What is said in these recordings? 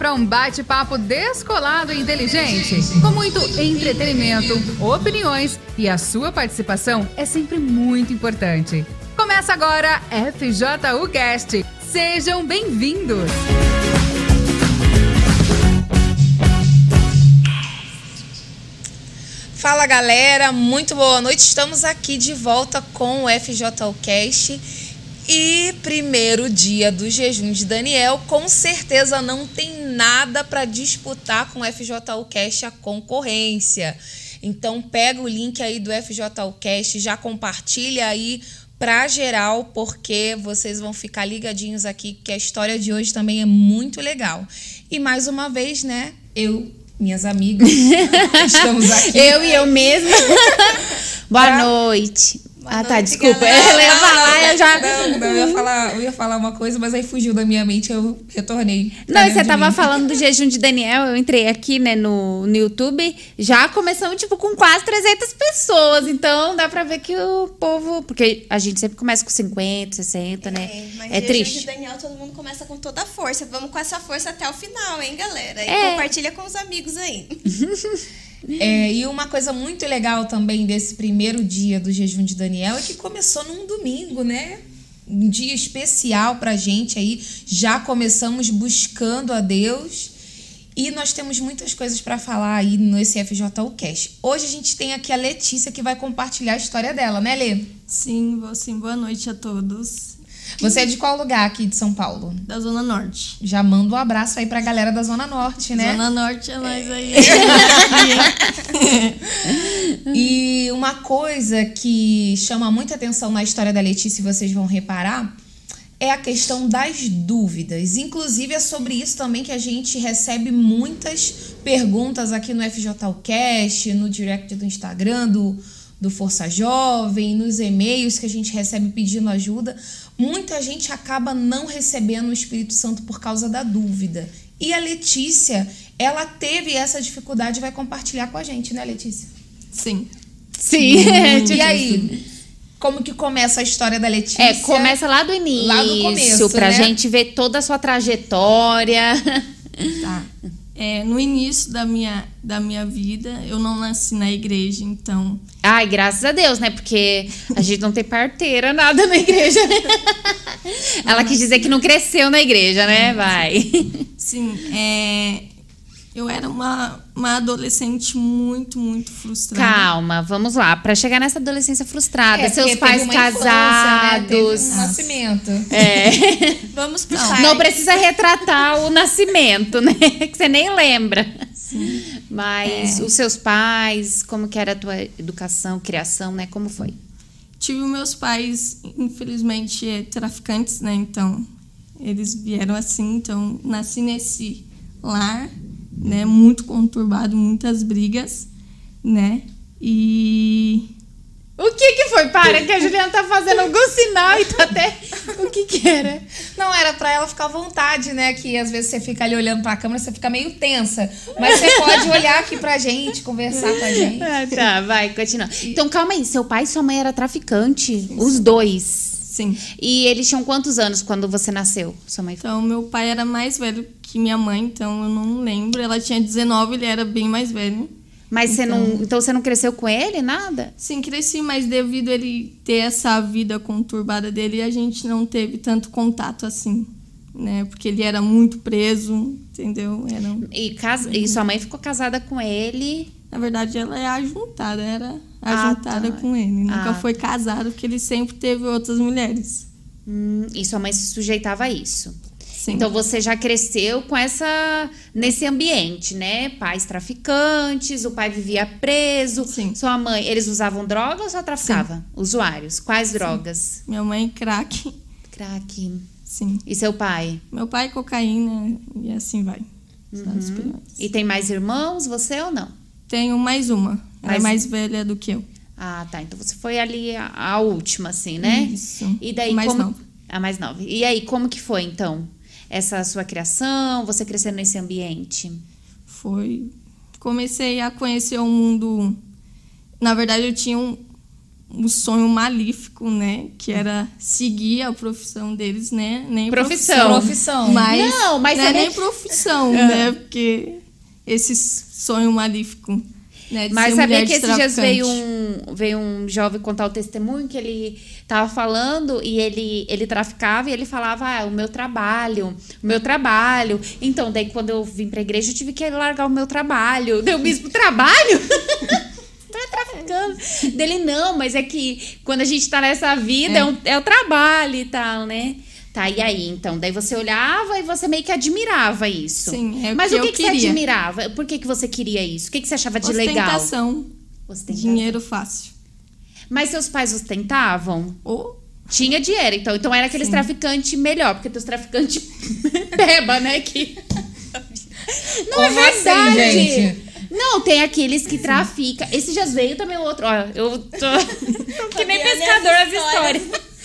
para um bate-papo descolado e inteligente, com muito entretenimento, opiniões e a sua participação é sempre muito importante. Começa agora FJU Cast. Sejam bem-vindos. Fala galera, muito boa noite. Estamos aqui de volta com o FJU Cast. E primeiro dia do jejum de Daniel, com certeza não tem nada para disputar com o FJU Cast a concorrência. Então pega o link aí do FJU Cast, já compartilha aí para geral, porque vocês vão ficar ligadinhos aqui que a história de hoje também é muito legal. E mais uma vez, né, eu, minhas amigas, estamos aqui. Eu e eu mesma. Boa pra... noite. Ah, tá, noite, tá, desculpa. Galera. Eu ia falar, eu já. Não, não, eu ia falar, eu ia falar uma coisa, mas aí fugiu da minha mente, eu retornei. Não, você tava mim. falando do jejum de Daniel, eu entrei aqui, né, no, no YouTube, já começamos, tipo, com quase 300 pessoas, então dá pra ver que o povo. Porque a gente sempre começa com 50, 60, né? É, mas é triste. de Daniel, todo mundo começa com toda a força. Vamos com essa força até o final, hein, galera? E é. compartilha com os amigos aí. É, e uma coisa muito legal também desse primeiro dia do jejum de Daniel é que começou num domingo, né? Um dia especial pra gente aí. Já começamos buscando a Deus. E nós temos muitas coisas para falar aí no FJU Cash. Hoje a gente tem aqui a Letícia que vai compartilhar a história dela, né, Lê? Sim, vou sim. Boa noite a todos. Você é de qual lugar aqui de São Paulo? Da Zona Norte. Já manda um abraço aí pra galera da Zona Norte, né? Zona Norte é nós aí. e uma coisa que chama muita atenção na história da Letícia, vocês vão reparar, é a questão das dúvidas. Inclusive, é sobre isso também que a gente recebe muitas perguntas aqui no FJCast, no direct do Instagram, do, do Força Jovem, nos e-mails que a gente recebe pedindo ajuda muita gente acaba não recebendo o Espírito Santo por causa da dúvida. E a Letícia, ela teve essa dificuldade e vai compartilhar com a gente, né, Letícia? Sim. Sim. e aí? Como que começa a história da Letícia? É, começa lá do início. Lá do começo, pra né? gente ver toda a sua trajetória. Tá. É, no início da minha, da minha vida, eu não nasci na igreja, então. Ai, graças a Deus, né? Porque a gente não tem parteira, nada na igreja. Ela quis dizer que não cresceu na igreja, né? Vai. Sim, é, eu era uma, uma adolescente muito, muito frustrada. Calma, vamos lá. Para chegar nessa adolescência frustrada, é, seus pais casados. Infância, né? um nascimento. É. vamos pro não, não precisa retratar o nascimento, né? Que você nem lembra. Sim. Mas é. os seus pais, como que era a tua educação, criação, né? Como foi? Tive meus pais, infelizmente, é, traficantes, né? Então, eles vieram assim. Então, nasci nesse lar né? Muito conturbado, muitas brigas, né? E o que que foi? Para, que a Juliana tá fazendo algum sinal e tá até. O que que era? Não, era pra ela ficar à vontade, né? Que às vezes você fica ali olhando pra câmera, você fica meio tensa. Mas você pode olhar aqui pra gente, conversar com a gente. Ah, tá, vai, continua. Então calma aí, seu pai e sua mãe eram traficante, os dois. Sim. E eles tinham quantos anos quando você nasceu, sua mãe? Então, meu pai era mais velho que minha mãe, então eu não lembro. Ela tinha 19, ele era bem mais velho. Mas então, você não, então, então você não cresceu com ele, nada? Sim, cresci, mas devido a ele ter essa vida conturbada dele, a gente não teve tanto contato assim, né? Porque ele era muito preso, entendeu? Era um... e, e sua mãe ficou casada com ele? Na verdade, ela é ajuntada, era ajuntada ah, tá. com ele. Nunca ah, foi casada, porque ele sempre teve outras mulheres. Hum, e sua mãe se sujeitava a isso? Sim. Então você já cresceu com essa nesse ambiente, né? Pais traficantes, o pai vivia preso. Sim. Sua mãe, eles usavam drogas ou só traficavam? Usuários. Quais Sim. drogas? Minha mãe crack. Crack. Sim. E seu pai? Meu pai cocaína e assim vai. Uhum. E tem mais irmãos, você ou não? Tenho mais uma. Ela é mais velha do que eu. Ah, tá. Então você foi ali a, a última, assim, né? Isso. E daí mais como... nova. A mais nova. E aí, como que foi, então? Essa sua criação, você crescendo nesse ambiente? Foi. Comecei a conhecer o mundo. Na verdade, eu tinha um, um sonho malífico, né? Que era seguir a profissão deles, né? Nem Profissão. Profissão. Mas Não, mas não é nem profissão, né? Porque esse sonho maléfico, né? Mas sabia que esses dias veio um, veio um jovem contar o testemunho que ele tava falando e ele, ele traficava e ele falava, ah, o meu trabalho, o meu trabalho. Então, daí quando eu vim pra igreja, eu tive que largar o meu trabalho. Deu mesmo trabalho? Tá traficando. Dele, não, mas é que quando a gente tá nessa vida, é, um- é o trabalho e tal, né? Tá, e aí, então? Daí você olhava e você meio que admirava isso. Sim, é o Mas que o que, eu que você admirava? Por que, que você queria isso? O que, que você achava de legal? Ostentação, Ostentação. dinheiro fácil. Mas seus pais ostentavam? Ou Tinha dinheiro, então. Então era aqueles traficantes melhor, porque tem os traficantes beba, né? Que... Não é Como assim, verdade. gente? Não, tem aqueles que traficam. Esse já veio também o outro. Ó, eu tô, que nem pescador as essa histórias.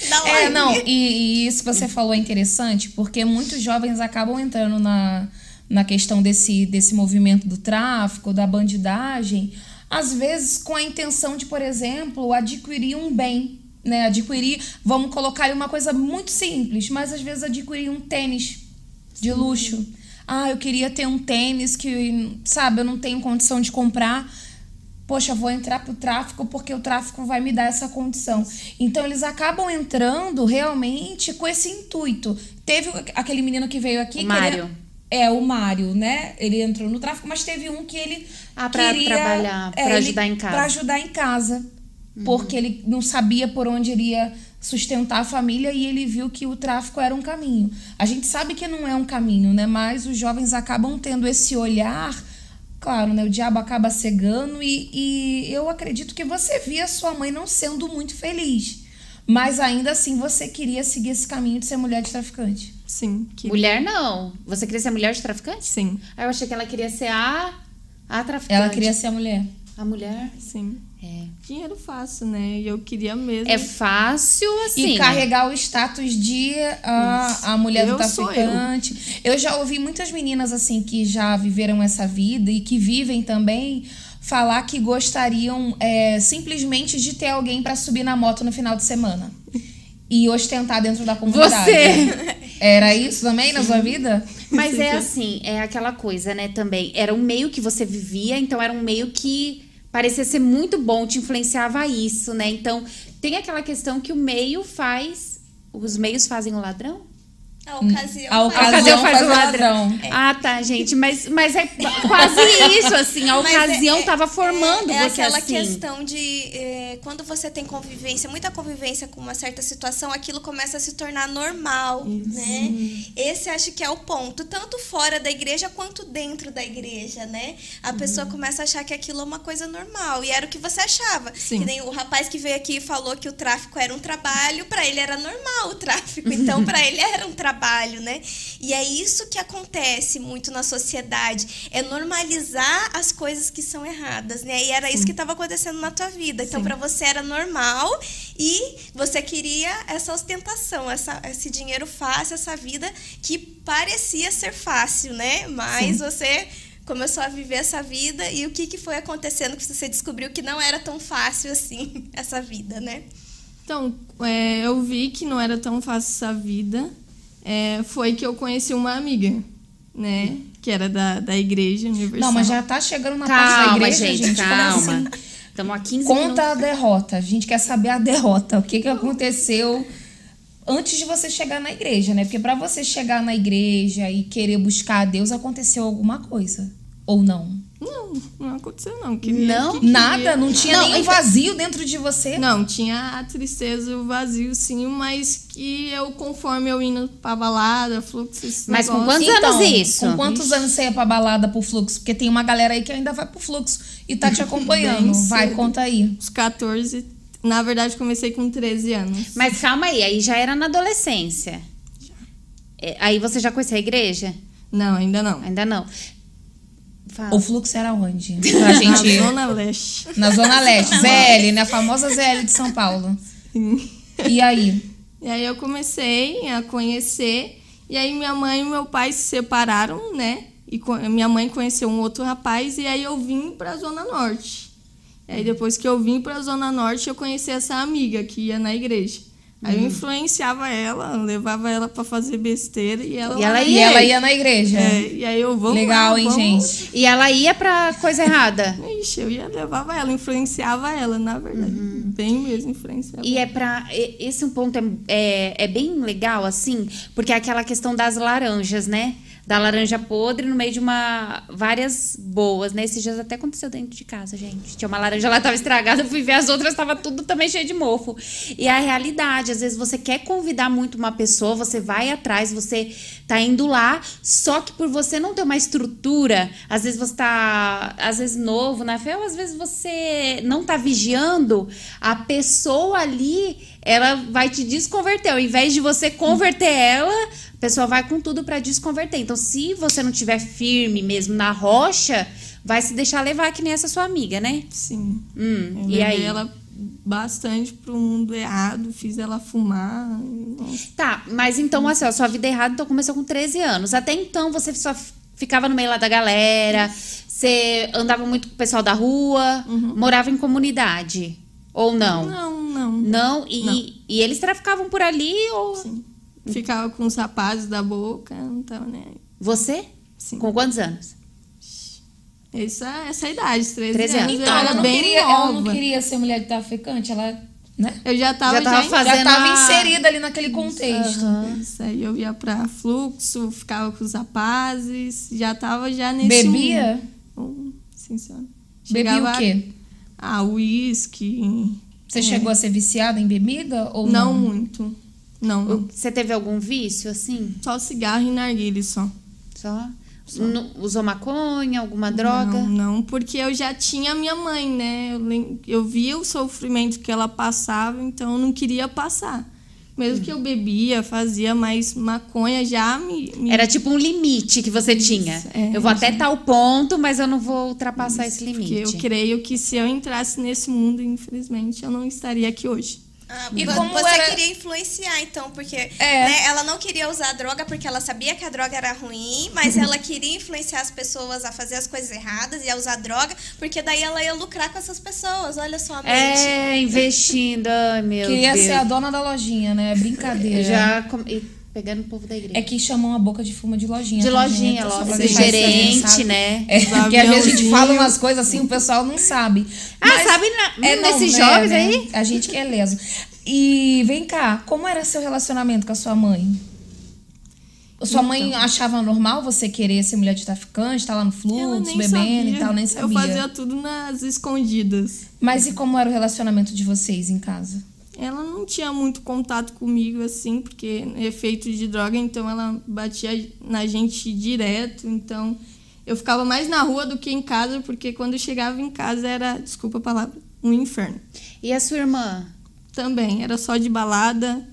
Da É, não, e, e isso que você falou é interessante, porque muitos jovens acabam entrando na, na questão desse, desse movimento do tráfico, da bandidagem, às vezes com a intenção de, por exemplo, adquirir um bem, né? Adquirir, vamos colocar aí uma coisa muito simples, mas às vezes adquirir um tênis de luxo. Ah, eu queria ter um tênis que, sabe, eu não tenho condição de comprar. Poxa, vou entrar pro tráfico porque o tráfico vai me dar essa condição. Então eles acabam entrando realmente com esse intuito. Teve aquele menino que veio aqui O Mário. é, o Mário, né? Ele entrou no tráfico, mas teve um que ele Ah, pra queria trabalhar, pra ele- ajudar em casa. Pra ajudar em casa. Uhum. Porque ele não sabia por onde iria sustentar a família e ele viu que o tráfico era um caminho. A gente sabe que não é um caminho, né? Mas os jovens acabam tendo esse olhar. Claro, né? O diabo acaba cegando e, e eu acredito que você via sua mãe não sendo muito feliz. Mas ainda assim você queria seguir esse caminho de ser mulher de traficante. sim, que Mulher não. Você queria ser mulher de traficante? sim, Aí eu achei que ela queria ser a, a traficante. Ela queria ser a mulher. A mulher? sim. É. Dinheiro fácil, né? E eu queria mesmo. É fácil, assim. E carregar o status de a, a mulher do Eu eu. traficante. Eu. já ouvi muitas meninas assim que já viveram essa vida e que vivem também falar que gostariam é, simplesmente de ter alguém pra subir na moto no final de semana e ostentar dentro da comunidade. Você! Era isso também na sua vida? Mas é assim, é aquela coisa, né, também. Era um meio que você vivia, então era um meio que parecia ser muito bom, te influenciava isso, né? Então, tem aquela questão que o meio faz. Os meios fazem o ladrão? A ocasião. A faz- ocasião faz faz o o ladrão. Ah, tá, gente. Mas, mas é quase isso, assim. A Mas é- ocasião é- tava formando é, é você aquela assim. questão de é, quando você tem convivência, muita convivência com uma certa situação, aquilo começa a se tornar normal, né? Esse acho que é o ponto, tanto fora da igreja quanto dentro da igreja, né? A Uhum. pessoa começa a achar que aquilo é uma coisa normal e era o que você achava. Sim. Que nem o rapaz que veio aqui e falou que o tráfico era um trabalho, para ele era normal o tráfico, então para ele era um trabalho, né? E é isso que acontece muito na sociedade, é normalizar as coisas que são erradas, né? E era isso que estava acontecendo na tua vida. Então para você era normal e você queria essa ostentação, essa, esse dinheiro fácil, essa vida que parecia ser fácil, né? Mas você começou a viver essa vida e o que, que foi acontecendo que você descobriu que não era tão fácil assim essa vida, né? Então, é, eu vi que não era tão fácil essa vida. É, foi que eu conheci uma amiga, né? Que era da, da igreja universal. Não, mas já tá chegando na parte da Calma, igreja, gente, gente. calma. assim? Estamos há 15 Conta minutos. a derrota. A gente quer saber a derrota. O que, que aconteceu antes de você chegar na igreja, né? Porque pra você chegar na igreja e querer buscar a Deus, aconteceu alguma coisa. Ou não? Não, não aconteceu não. Queria, Não? que Nada? Não tinha Não, nenhum então- vazio dentro de você? Não, tinha a tristeza o vazio, sim, mas que eu, conforme eu indo pra balada, fluxo, esse Mas com negócio- quantos anos isso? Então, Com quantos anos você ia pra balada pro fluxo? Porque tem uma galera aí que ainda vai pro fluxo e tá te acompanhando. Vai, conta aí. Os 14, na verdade, comecei com 13 anos. Mas calma aí, aí já era na adolescência. É, aí você já conhecia a igreja? Não, ainda não. Ainda não. Fala. O fluxo era onde? Pra Na gente. Zona Leste. Na Zona Leste. ZL, né? A famosa ZL de São Paulo. E aí? E aí eu comecei a conhecer, e aí minha mãe e meu pai se separaram, né? E minha mãe conheceu um outro rapaz, e aí eu vim pra Zona Norte. Aí depois que eu vim pra Zona Norte, eu conheci essa amiga que ia na igreja. Aí Uhum. eu influenciava ela, levava ela pra fazer besteira e ela. E ela E ia? ela ia na igreja. É, e aí eu vamos Legal, lá, hein, vamos. gente? E ela ia pra coisa errada. Ixi, eu ia levava ela, influenciava ela, na verdade. Bem mesmo, influenciava. E é pra. e- Esse é um ponto é, é, é bem legal, assim, porque é aquela questão das laranjas, né? Da laranja podre no meio de uma. várias boas, né? Esses dias até aconteceu dentro de casa, gente. Tinha uma laranja lá, tava estragada, eu fui ver as outras, tava tudo também cheio de mofo. E a realidade, às vezes você quer convidar muito uma pessoa, você vai atrás, você tá indo lá, só que por você não ter uma estrutura, às vezes você tá, às vezes novo na fé, ou às vezes você não tá vigiando, a pessoa ali, ela vai te desconverter. Ao invés de você converter ela, a pessoa vai com tudo para desconverter. Então, se você não tiver firme mesmo na rocha, vai se deixar levar que nem essa sua amiga, né? Sim. Hum, e aí? ela bastante pro mundo errado, fiz ela fumar. Nossa. Tá, mas então, assim, ó, sua vida errada então começou com 13 anos. Até então você só ficava no meio lá da galera, você andava muito com o pessoal da rua, morava em comunidade. Ou não? Não, não. Não, e, Não. e eles traficavam por ali ou. Sim. Ficava com os rapazes da boca, não tava nem aí. Você? Sim. Com quantos anos? Essa, essa idade, 13, 13 anos. Então, eu ela era não, bem queria, ela não queria ser mulher de traficante, ela, né? Eu já tava, Já tava em- fazendo- Já estava a- inserida ali naquele contexto. Isso aí eu ia pra fluxo, ficava com os rapazes, já tava já nesse Bebia? mundo. Sim, senhora. Bebia o quê? Ah, uísque. Você chegou a ser viciada em bebida ou Não não? muito. Não, não. Você teve algum vício, assim? Só cigarro e narguile só. Só? Nu- usou maconha, alguma droga? Não, não, porque eu já tinha minha mãe, né? Eu, eu via o sofrimento que ela passava, então eu não queria passar. Mesmo que eu bebia, fazia, mas maconha já me. me- Era tipo um limite que você tinha. é, eu vou até tal ponto, mas eu não vou ultrapassar esse Porque limite. eu creio que se eu entrasse nesse mundo, infelizmente, eu não estaria aqui hoje. Ah, E como você era- queria influenciar, então, porque É. né, ela não queria usar droga porque ela sabia que a droga era ruim, mas ela queria influenciar as pessoas a fazer as coisas erradas e a usar droga, porque daí ela ia lucrar com essas pessoas. Olha só a mente. É, investindo. Ai, meu Queria Deus. ser a dona da lojinha, né? É Brincadeira. Já com- e pegando o povo da igreja. É que chamam a boca de fuma de lojinha. de tá, lojinha, deixar isso gerente, né? É, porque às vezes a gente fala umas coisas assim, o pessoal não sabe. Ah, sabe na- é, não, nesses né, jovens né? aí? A gente que é leso. E vem cá, como era seu relacionamento com a sua mãe? Sua mãe Então. achava normal você querer ser mulher de traficante, estar lá no Ela fluxo, bebendo sabia. e tal, nem Eu sabia. fazia tudo nas escondidas. Mas e como era o relacionamento de vocês em casa? Ela não tinha muito contato comigo assim, porque efeito de droga, então ela batia na gente direto. Então eu ficava mais na rua do que em casa, porque quando eu chegava em casa era, desculpa a palavra, um inferno. E a sua irmã? Também, era só de balada,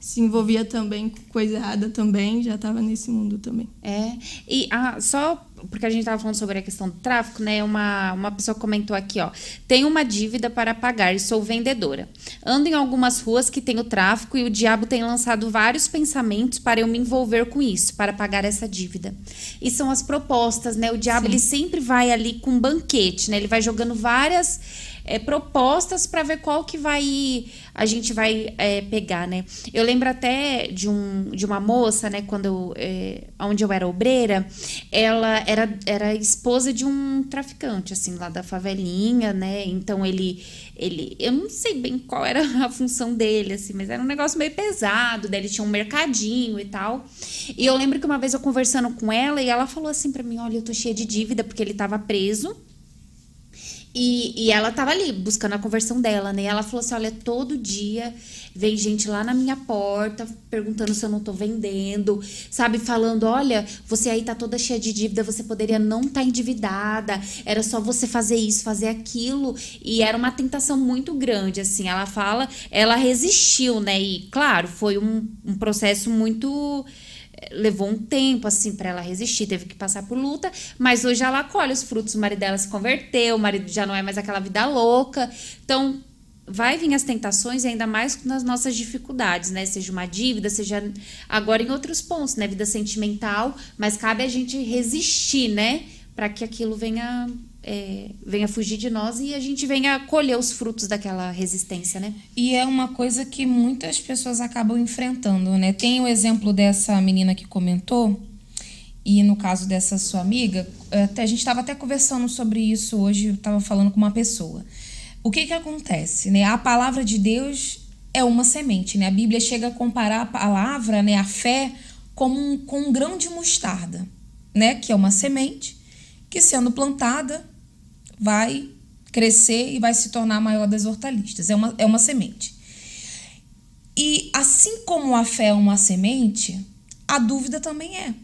se envolvia também com coisa errada também, já estava nesse mundo também. É. E ah, só porque a gente tava falando sobre a questão do tráfico, né? Uma, uma pessoa comentou aqui, ó. Tenho uma dívida para pagar e sou vendedora. Ando em algumas ruas que tem o tráfico e o diabo tem lançado vários pensamentos para eu me envolver com isso, para pagar essa dívida. E são as propostas, né? O diabo ele sempre vai ali com um banquete, né? Ele vai jogando várias é, propostas para ver qual que vai a gente vai é, pegar, né? Eu lembro até de, um, de uma moça, né? Quando eu, é, onde eu era obreira, ela era, era esposa de um traficante, assim, lá da favelinha, né? Então ele, ele, eu não sei bem qual era a função dele, assim, mas era um negócio meio pesado. Daí ele tinha um mercadinho e tal. E eu lembro que uma vez eu conversando com ela e ela falou assim para mim, olha, eu tô cheia de dívida porque ele tava preso. E, e ela tava ali buscando a conversão dela, né? E ela falou assim: olha, todo dia vem gente lá na minha porta perguntando se eu não tô vendendo, sabe? Falando: olha, você aí tá toda cheia de dívida, você poderia não estar tá endividada, era só você fazer isso, fazer aquilo. E era uma tentação muito grande, assim. Ela fala, ela resistiu, né? E claro, foi um, um processo muito levou um tempo assim para ela resistir, teve que passar por luta, mas hoje ela colhe os frutos, o marido dela se converteu, o marido já não é mais aquela vida louca. Então, vai vir as tentações ainda mais nas nossas dificuldades, né? Seja uma dívida, seja agora em outros pontos, né, vida sentimental, mas cabe a gente resistir, né, para que aquilo venha é, venha fugir de nós e a gente venha colher os frutos daquela resistência, né? E é uma coisa que muitas pessoas acabam enfrentando, né? Tem o exemplo dessa menina que comentou, e no caso dessa sua amiga, até, a gente estava até conversando sobre isso hoje, estava falando com uma pessoa. O que que acontece, né? A palavra de Deus é uma semente, né? A Bíblia chega a comparar a palavra, né, a fé, como um, com um grão de mostarda, né? Que é uma semente que sendo plantada vai crescer e vai se tornar a maior das hortaliças. É uma, é uma semente. E assim como a fé é uma semente, a dúvida também é.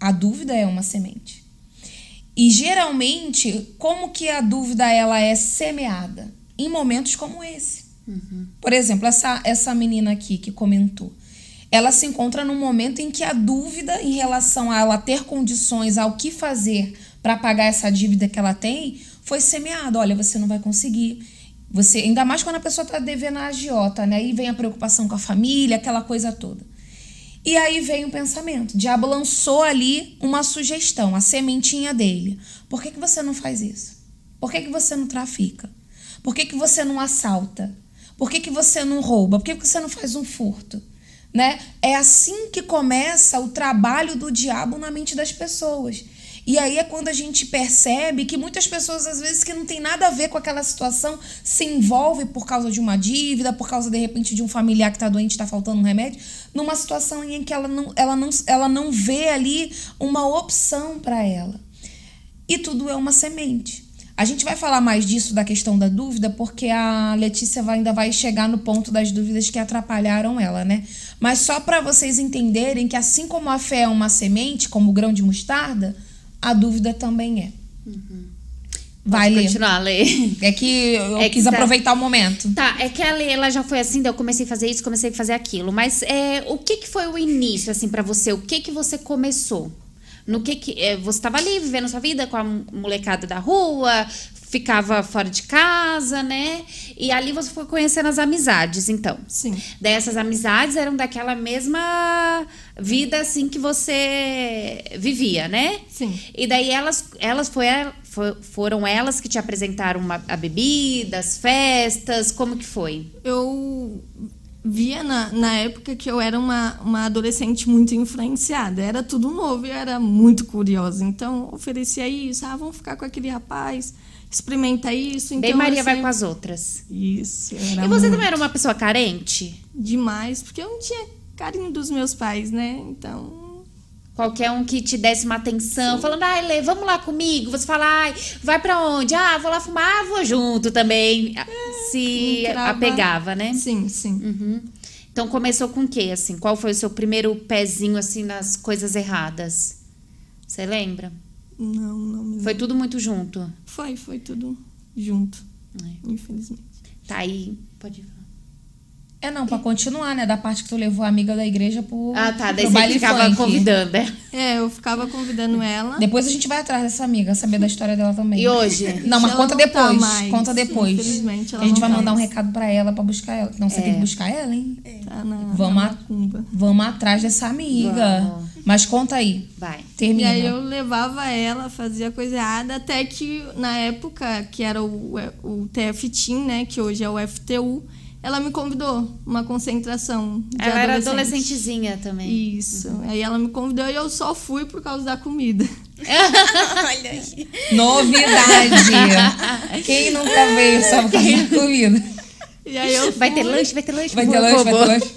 A dúvida é uma semente. E geralmente, como que a dúvida ela é semeada? Em momentos como esse. Uhum. Por exemplo, essa, essa menina aqui que comentou. Ela se encontra num momento em que a dúvida em relação a ela ter condições ao que fazer para pagar essa dívida que ela tem foi semeado. Olha, você não vai conseguir. Você, ainda mais quando a pessoa está devendo a agiota, né? Aí vem a preocupação com a família, aquela coisa toda. E aí vem o pensamento. O diabo lançou ali uma sugestão, a sementinha dele. Por que, que você não faz isso? Por que, que você não trafica? Por que, que você não assalta? Por que, que você não rouba? Por que, que você não faz um furto? Né? É assim que começa o trabalho do diabo na mente das pessoas. E aí é quando a gente percebe que muitas pessoas, às vezes, que não tem nada a ver com aquela situação, se envolve por causa de uma dívida, por causa, de repente, de um familiar que está doente, está faltando um remédio, numa situação em que ela não, ela não, ela não vê ali uma opção para ela. E tudo é uma semente. A gente vai falar mais disso da questão da dúvida, porque a Letícia vai, ainda vai chegar no ponto das dúvidas que atrapalharam ela, né? Mas só para vocês entenderem que assim como a fé é uma semente, como o grão de mostarda, a dúvida também é. Uhum. Vai Pode ler. continuar a ler. É que eu É que quis tá- aproveitar o momento. Tá, é que a Lê, ela já foi assim, daí eu comecei a fazer isso, comecei a fazer aquilo. Mas é, o que que foi o início, assim, pra você? O que que você começou? No que que... é, você tava ali, vivendo sua vida com a molecada da rua, ficava fora de casa, né? E ali você foi conhecendo as amizades, então. Sim. Daí essas amizades eram daquela mesma vida, assim, que você vivia, né? Sim. E daí elas, elas foi, fo- foram elas que te apresentaram uma, a bebida, as festas, como que foi? Eu via na, na época que eu era uma, uma adolescente muito influenciada. Era tudo novo e eu era muito curiosa. Então, oferecia isso. Ah, vamos ficar com aquele rapaz. Experimenta isso. Então, Bem Maria vai com as outras. Isso. e você muito também era uma pessoa carente? Demais. Porque eu não tinha carinho dos meus pais, né? Então... Qualquer um que te desse uma atenção, falando, ai, Lê, vamos lá comigo. Você fala, ai, vai pra onde? Ah, vou lá fumar, ah, vou junto também. Se entrava- apegava, né? Sim, sim. Uhum. Então começou com o quê, assim? Qual foi o seu primeiro pezinho, assim, nas coisas erradas? Você lembra? Não, não me Foi tudo muito junto. Foi, foi tudo junto. É. Infelizmente. Tá aí, pode falar. É não, pra continuar, né? Da parte que tu levou a amiga da igreja pro, Ah, tá. Daí você ficava funk. convidando, né? É, eu ficava convidando ela. Depois a gente vai atrás dessa amiga, saber da história dela também. E hoje? Não, mas Ela conta não tá depois. mais. Conta depois. Infelizmente, ela a gente não vai tá mandar um mais. recado pra ela pra buscar ela. Não, você tem que buscar ela, hein? Tá na, Vamos na a-. Vamos atrás dessa amiga. Vamos. Mas conta aí. Vai. E Termina. aí eu levava ela, fazia coisa errada, até que na época, que era o, o TF-TIM, né, que hoje é o FTU, ela me convidou uma concentração de Ela era adolescente. adolescentezinha também. Isso. Aí ela me convidou e eu só fui por causa da comida. Olha aí. Novidade. Quem nunca veio só por causa da comida? E aí eu Vai ter fui- lanche, vai ter lanche. Vai ter lanche, vai ter lanche.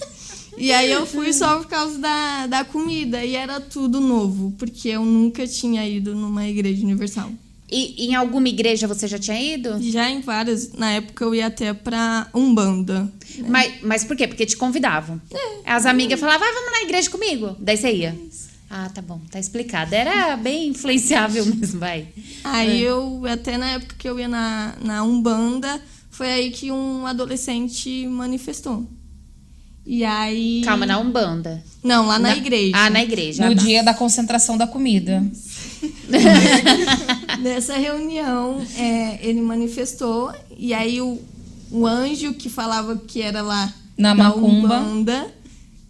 E aí eu fui só por causa da, da comida. E era tudo novo, porque eu nunca tinha ido numa igreja universal. E em alguma igreja você já tinha ido? Já em várias, na época eu ia até pra Umbanda. Mas, mas por quê? Porque te convidavam. As amigas falavam, vai, vamos na igreja comigo. Daí você ia. Ah, tá bom, tá explicado. Era bem influenciável mesmo, vai. Aí eu, até na época que eu ia na, na Umbanda, foi aí que um adolescente manifestou. E aí. Calma, na Umbanda. Não, lá na, igreja. Ah, na igreja. No ah, dia da concentração da comida. Nessa reunião, é, ele manifestou, e aí o, o anjo que falava que era lá Na da macumba. Umbanda,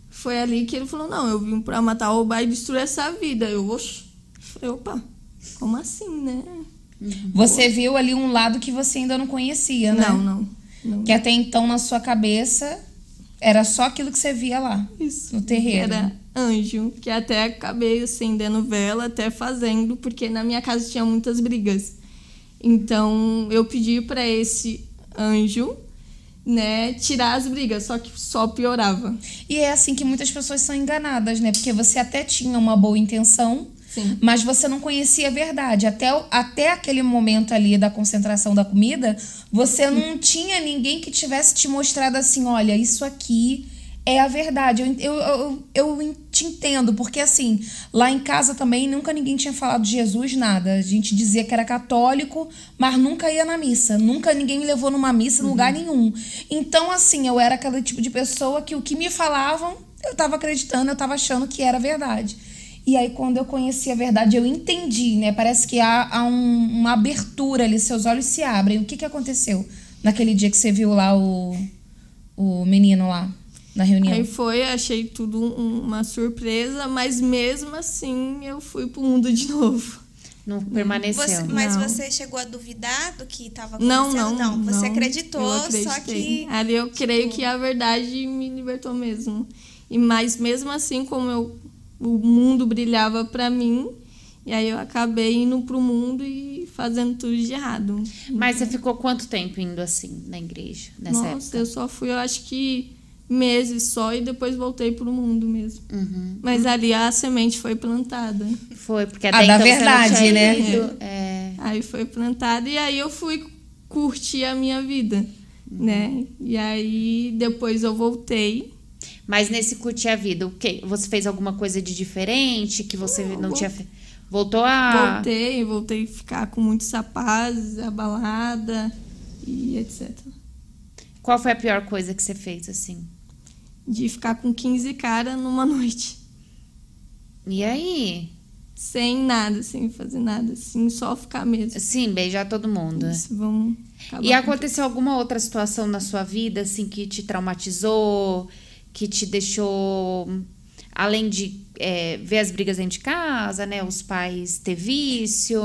foi ali que ele falou: Não, eu vim pra matar, roubar e destruir essa vida. Eu, oxe. Falei, opa, como assim, né? Você viu ali um lado que você ainda não conhecia, né? Não, não. não. Que até então na sua cabeça era só aquilo que você via lá Isso. no terreiro. Era anjo, que até acabei acendendo vela, até fazendo, porque na minha casa tinha muitas brigas. Então eu pedi para esse anjo, né, tirar as brigas, só que só piorava. E é assim que muitas pessoas são enganadas, né? Porque você até tinha uma boa intenção, Sim. mas você não conhecia a verdade. Até, até aquele momento ali da concentração da comida, você não tinha ninguém que tivesse te mostrado assim: olha, isso aqui é a verdade. Eu, eu, eu, eu te entendo, porque assim, lá em casa também nunca ninguém tinha falado de Jesus, nada. A gente dizia que era católico, mas nunca ia na missa. Nunca ninguém me levou numa missa em lugar nenhum. Então, assim, eu era aquele tipo de pessoa que o que me falavam, eu tava acreditando, eu tava achando que era verdade. E aí, quando eu conheci a verdade, eu entendi, né? Parece que há, há um- uma abertura ali, seus olhos se abrem. O que, que aconteceu naquele dia que você viu lá o, o menino lá na reunião? Aí foi, achei tudo um- uma surpresa, mas mesmo assim eu fui pro mundo de novo. Não permaneceu. Você- mas Não. você chegou a duvidar do que estava Não, acontecendo? não, você não. acreditou, só que Ali eu creio tipo- que a verdade me libertou mesmo. E mas mesmo assim, como eu, o mundo brilhava pra mim, e aí eu acabei indo pro mundo e fazendo tudo de errado. Mas você ficou quanto tempo indo assim na igreja nessa Nossa, época? eu só fui, eu acho que meses só e depois voltei pro mundo mesmo. Uhum. Mas ali a semente foi plantada. Foi, porque Ah, até da então você não verdade, tinha né? ido, é. Aí foi plantada e aí eu fui curtir a minha vida, né? E aí depois eu voltei. Mas nesse curtir a vida, o quê? Você fez alguma coisa de diferente que você não, Não, tinha feito? Voltou a. Voltei, voltei a ficar com muitos rapazes, a balada e etc. Qual foi a pior coisa que você fez assim? De ficar com 15 caras numa noite. E aí? Sem nada, sem fazer nada, assim, só ficar mesmo. Sim, beijar todo mundo. Isso, vamos E aconteceu alguma outra situação na sua vida, assim, que te traumatizou, que te deixou. Além de é, ver as brigas dentro de casa, né? Os pais ter vício.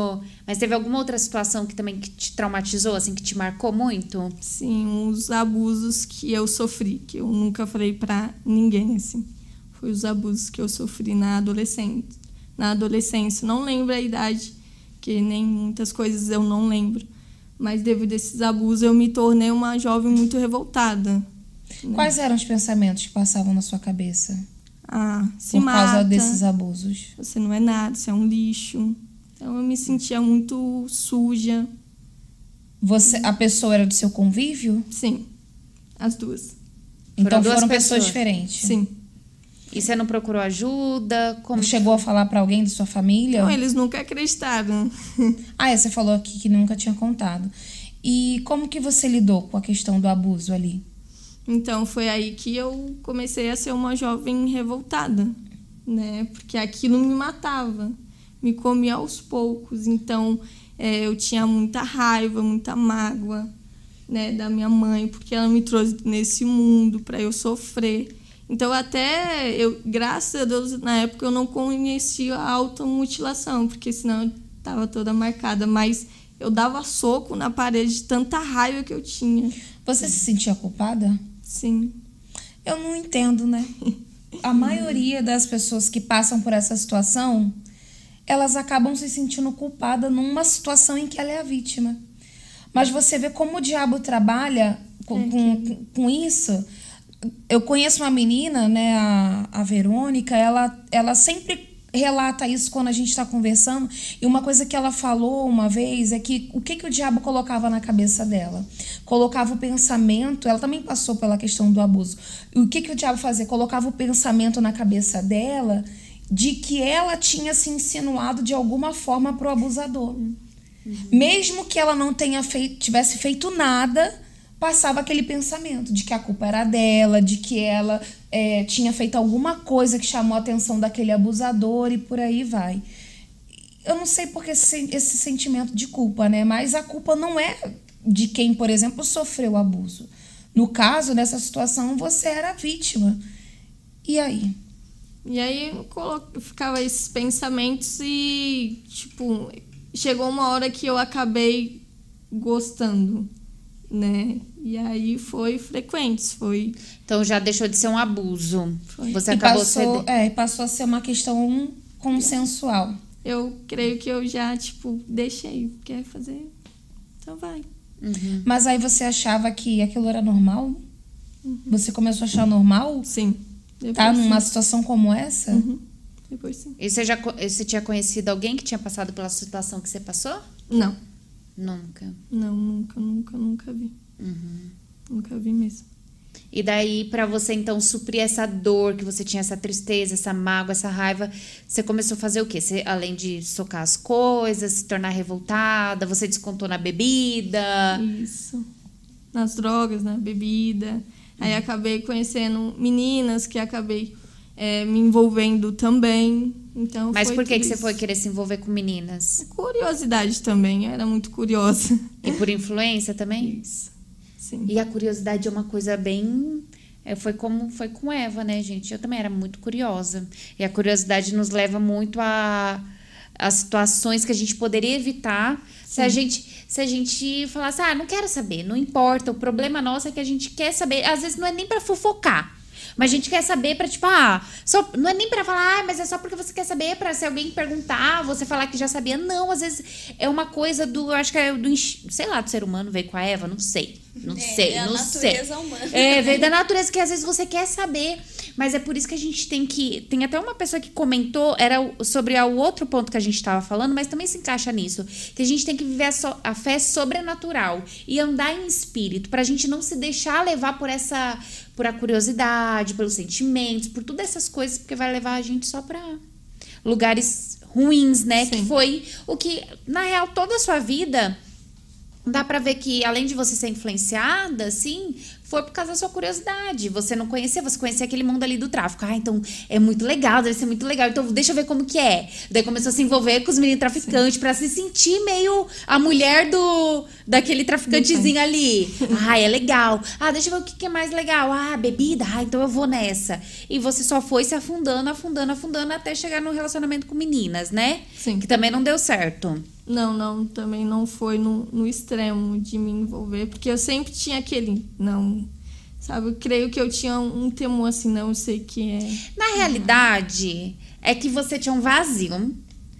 Mas teve alguma outra situação que também que te traumatizou, assim, que te marcou muito? Sim, os abusos que eu sofri, que eu nunca falei pra ninguém, assim. Foi os abusos que eu sofri na adolescência. Na adolescência. Não lembro a idade, que nem muitas coisas eu não lembro. Mas devido a esses abusos, eu me tornei uma jovem muito revoltada. Quais eram os pensamentos que passavam na sua cabeça Ah, se por causa mata, desses abusos? você não é nada, você é um lixo. Então eu me sentia muito suja. Você, a pessoa era do seu convívio? Sim, as duas. Então duas foram pessoas pessoas. diferentes. Sim. E você não procurou ajuda? Como Chegou a falar pra alguém de sua família? Então, eles nunca acreditaram. Ah, é, você falou aqui que nunca tinha contado. E como que você lidou com a questão do abuso ali? Então foi aí que eu comecei a ser uma jovem revoltada, né? Porque aquilo me matava, me comia aos poucos. Então é, eu tinha muita raiva, muita mágoa, né, da minha mãe, porque ela me trouxe nesse mundo para eu sofrer. Então até eu, graças a Deus, na época eu não conhecia a automutilação, porque senão eu tava toda marcada, mas eu dava soco na parede de tanta raiva que eu tinha. Você se sentia culpada? Sim. Eu não entendo, né? A maioria das pessoas que passam por essa situação, elas acabam se sentindo culpada numa situação em que ela é a vítima. Mas você vê como o diabo trabalha com, com, com isso. Eu conheço uma menina, né, a, a Verônica, ela, ela sempre relata isso quando a gente está conversando. E uma coisa que ela falou uma vez é que o que, que o diabo colocava na cabeça dela? Colocava o pensamento, ela também passou pela questão do abuso. E o que, que o diabo fazia? Colocava o pensamento na cabeça dela de que ela tinha se insinuado de alguma forma pro abusador. Mesmo que ela não tenha feito, tivesse feito nada, passava aquele pensamento de que a culpa era dela, de que ela é, tinha feito alguma coisa que chamou a atenção daquele abusador e por aí vai. Eu não sei porque esse, esse sentimento de culpa, né? Mas a culpa não é de quem, por exemplo, sofreu o abuso. No caso, nessa situação, você era a vítima. E aí? E aí eu ficava esses pensamentos e, tipo, chegou uma hora que eu acabei gostando, né? E aí foi frequentes, foi. Então já deixou de ser um abuso. Foi. Você E acabou passou, cedendo. é, e passou a ser uma questão consensual. Eu creio que eu já, tipo, deixei. Quer fazer? Então vai. Mas aí você achava que aquilo era normal? Você começou a achar normal? Sim. Depois Tá sim. numa situação como essa? Uhum. Depois sim. E você já você tinha conhecido alguém que tinha passado pela situação que você passou? Não. Nunca. Não, nunca, nunca, nunca vi. Nunca vi mesmo. E daí, pra você então suprir essa dor que você tinha, essa tristeza, essa mágoa, essa raiva, você começou a fazer o quê? Você, além de socar as coisas, se tornar revoltada, você descontou na bebida. Isso. Nas drogas, na bebida. Aí acabei conhecendo meninas que acabei é, me envolvendo também. Então Mas por que, que você foi querer se envolver com meninas? Curiosidade também, eu era muito curiosa. E por influência também? Isso. Sim. E a curiosidade é uma coisa bem. é, foi como foi com Eva, né, gente? Eu também era muito curiosa. E a curiosidade nos leva muito a, a situações que a gente poderia evitar se a gente se a gente falasse, ah, não quero saber, não importa. O problema nosso é que a gente quer saber. Às vezes não é nem pra fofocar. Mas a gente quer saber pra, tipo, ah, só, não é nem pra falar, ah, mas é só porque você quer saber, pra se alguém perguntar, você falar que já sabia. Não, às vezes é uma coisa do, eu acho que é do, sei lá, do ser humano, veio com a Eva, não sei. Não É, sei, é a não sei. natureza humana. É, veio da natureza que às vezes você quer saber. Mas é por isso que a gente tem que. Tem até uma pessoa que comentou, era sobre o outro ponto que a gente estava falando, mas também se encaixa nisso. Que a gente tem que viver a, so- a fé sobrenatural e andar em espírito, pra gente não se deixar levar por essa. Por a curiosidade, pelos sentimentos, por todas essas coisas, porque vai levar a gente só pra lugares ruins, né? Que Sim. foi o que, na real, toda a sua vida dá pra ver que além de você ser influenciada, assim, foi por causa da sua curiosidade. Você não conhecia, você conhecia aquele mundo ali do tráfico. Ah, então é muito legal, deve ser muito legal. Então deixa eu ver como que é. Daí começou a se envolver com os meninos traficantes pra se sentir meio a mulher do daquele traficantezinho ali. Ah, é legal. Ah, deixa eu ver o que que é mais legal. Ah, bebida. Ah, então eu vou nessa. E você só foi se afundando, afundando, afundando até chegar no relacionamento com meninas, né? Sim. Que também não deu certo. Não, não, também não foi no, no extremo de me envolver, porque eu sempre tinha aquele, não, sabe, eu creio que eu tinha um, um temor assim, não, eu sei que é, Na realidade, é que você tinha um vazio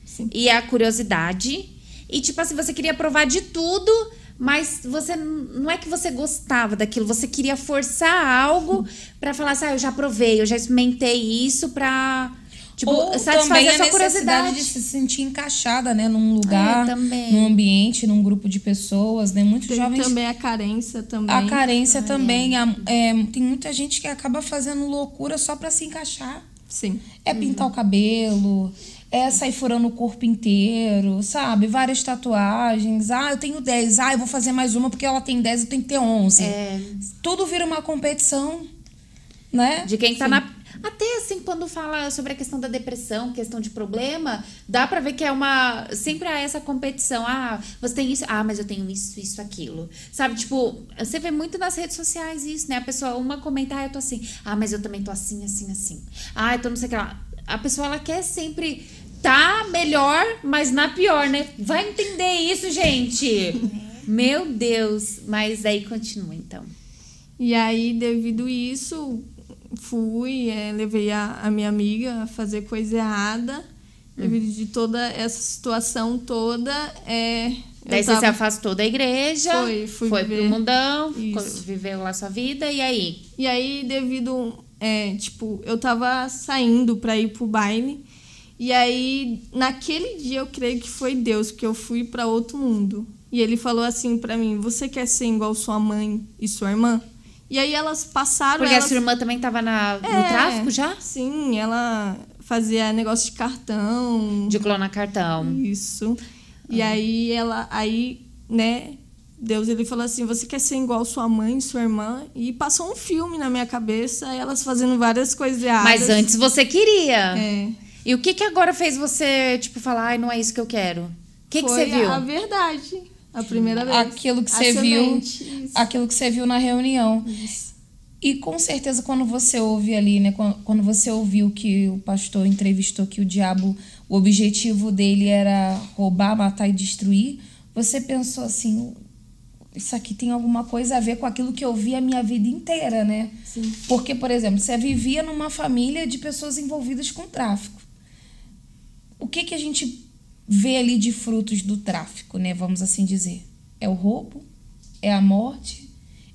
Sim. e a curiosidade. E, tipo assim, você queria provar de tudo, mas você não é que você gostava daquilo, você queria forçar algo pra falar assim, ah, eu já provei, eu já experimentei isso pra. Tipo, Ou satisfazer também a necessidade curiosidade. de se sentir encaixada, né? Num lugar, É, num ambiente, num grupo de pessoas, né? Muitos tem jovens... também a carência também. A carência também. a- é, tem muita gente que acaba fazendo loucura só pra se encaixar. Sim. É pintar o cabelo, é sair furando o corpo inteiro, sabe? Várias tatuagens. Ah, eu tenho 10. Ah, eu vou fazer mais uma porque ela tem 10, eu tenho que ter 11. É, Tudo vira uma competição, né? de quem tá na. Até assim, quando fala sobre a questão da depressão, questão de problema, dá pra ver que é uma. Sempre há essa competição. Ah, você tem isso. Ah, mas eu tenho isso, isso, aquilo. Sabe, tipo, você vê muito nas redes sociais isso, né? A pessoa, uma comenta, ah, eu tô assim. Ah, mas eu também tô assim, assim, assim. Ah, eu tô não sei o que lá. A pessoa, ela quer sempre tá melhor, mas na pior, né? Vai entender isso, gente. Meu Deus. Mas aí continua, então. E aí, devido isso, fui, é, levei a, a minha amiga a fazer coisa errada. Devido de toda essa situação toda, é, Daí você se afastou da igreja, Foi, foi pro viver. mundão, Isso. viveu lá sua vida, e aí? E aí, devido. É, tipo, eu tava saindo pra ir pro baile. E aí, naquele dia, eu creio que foi Deus, porque eu fui pra outro mundo. E ele falou assim pra mim: Você quer ser igual sua mãe e sua irmã? E aí, elas passaram. Porque elas... a sua irmã também tava na, no É, tráfico já? Sim, ela fazia negócio de cartão. De clonar cartão. Isso. E aí ela, aí, né, Deus ele falou assim: "Você quer ser igual sua mãe, sua irmã?" E passou um filme na minha cabeça, elas fazendo várias coisas erradas. Mas antes você queria. é, E o que que agora fez você, tipo, falar, ai, não é isso que eu quero? O que que você viu? a verdade, a primeira vez. Aquilo que A você viu, semente, isso. aquilo que você viu na reunião. Isso. E com certeza quando você ouve ali, né, quan- quando você ouviu que o pastor entrevistou que o diabo, o objetivo dele era roubar, matar e destruir, você pensou assim, isso aqui tem alguma coisa a ver com aquilo que eu vi a minha vida inteira, né? Sim. Porque, por exemplo, você vivia numa família de pessoas envolvidas com tráfico. O que que a gente vê ali de frutos do tráfico, né? Vamos assim dizer. É o roubo, é a morte,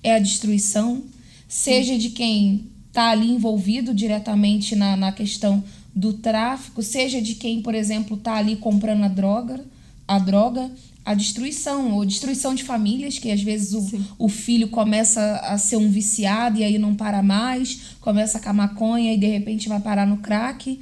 é a destruição, seja de quem está ali envolvido diretamente na, na questão do tráfico, seja de quem, por exemplo, está ali comprando a droga, a droga, a destruição, ou destruição de famílias, que às vezes o, o filho começa a ser um viciado e aí não para mais, começa com a maconha e de repente vai parar no crack.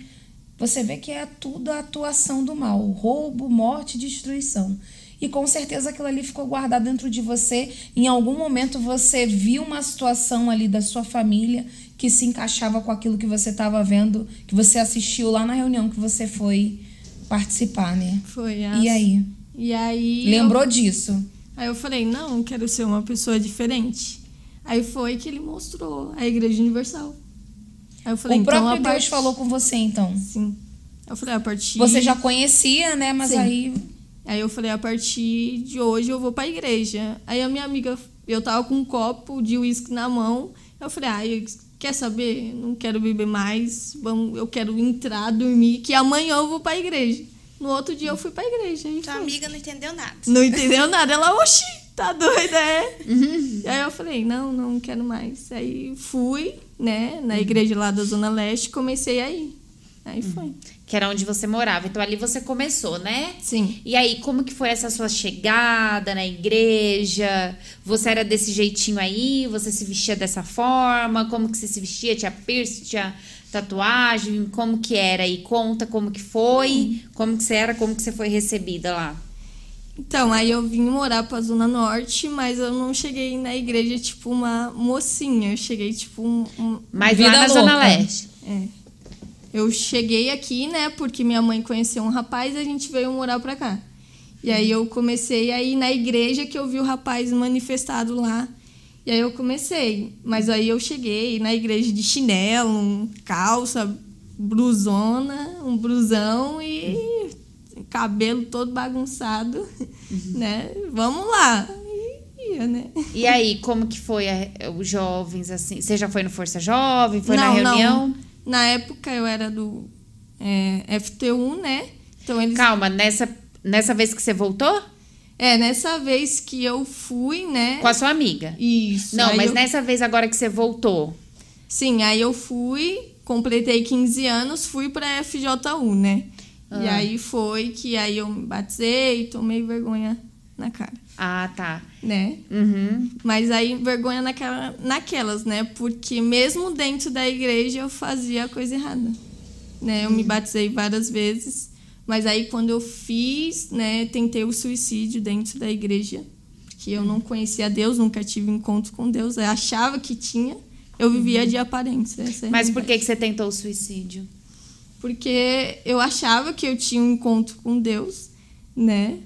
Você vê que é tudo a atuação do mal, roubo, morte e destruição. E com certeza aquilo ali ficou guardado dentro de você. Em algum momento você viu uma situação ali da sua família que se encaixava com aquilo que você estava vendo, que você assistiu lá na reunião que você foi participar, né? Foi. E as- aí? E aí. Lembrou eu- disso? Aí eu falei, não, quero ser uma pessoa diferente. Aí foi que ele mostrou a Igreja Universal. Aí eu falei, o então próprio Deus falou com você, então. Sim. Eu falei, a partir. Você já conhecia, né? Mas Sim. aí. Aí eu falei, a partir de hoje eu vou pra igreja. Aí a minha amiga, eu tava com um copo de uísque na mão. Eu falei, ah, eu- quer saber? Não quero beber mais. Vamos, eu quero entrar, dormir, que amanhã eu vou pra igreja. No outro dia eu fui pra igreja. Foi. amiga não entendeu nada. Não entendeu nada. Ela, oxi, tá doida, é? E aí eu falei, não, não quero mais. Aí fui, né, na igreja lá da Zona Leste, comecei a ir. Aí foi. Que era onde você morava. Então ali você começou, né? Sim. E aí, como que foi essa sua chegada na igreja? Você era desse jeitinho aí? Você se vestia dessa forma? Como que você se vestia? Tinha piercing, tinha tatuagem? Como que era? E conta como que foi? Como que você era? Como que você foi recebida lá? Então, aí eu vim morar pra Zona Norte, mas eu não cheguei na igreja tipo uma mocinha. Eu cheguei tipo um. um- Mas Vida lá na louca. Zona Leste. é. Eu cheguei aqui, né, porque minha mãe conheceu um rapaz e a gente veio morar pra cá. E aí eu comecei a ir na igreja que eu vi o rapaz manifestado lá. E aí eu comecei. Mas aí eu cheguei na igreja de chinelo, um calça, blusona, um blusão e cabelo todo bagunçado, né? Vamos lá. E ia, né? E aí, como que foi a- os jovens, assim? Você já foi no Força Jovem? Foi na reunião? Na época eu era do é, FT1, né? Então eles Calma, nessa, nessa vez que você voltou? É, nessa vez que eu fui, né? Com a sua amiga? Isso. Não, mas eu- nessa vez agora que você voltou. Sim, aí eu fui, completei 15 anos, fui pra FJU, né? E Ah. aí foi que aí eu me batizei, tomei vergonha na cara, Ah, tá. né? Uhum. Mas aí vergonha naquela, naquelas, né? Porque mesmo dentro da igreja eu fazia a coisa errada. Né? Eu me batizei várias vezes, mas aí quando eu fiz, né, tentei o suicídio dentro da igreja, porque eu não conhecia Deus, nunca tive encontro com Deus, eu achava que tinha, eu vivia de aparência. é Mas por que, que você tentou o suicídio? Porque eu achava que eu tinha um encontro com Deus, né?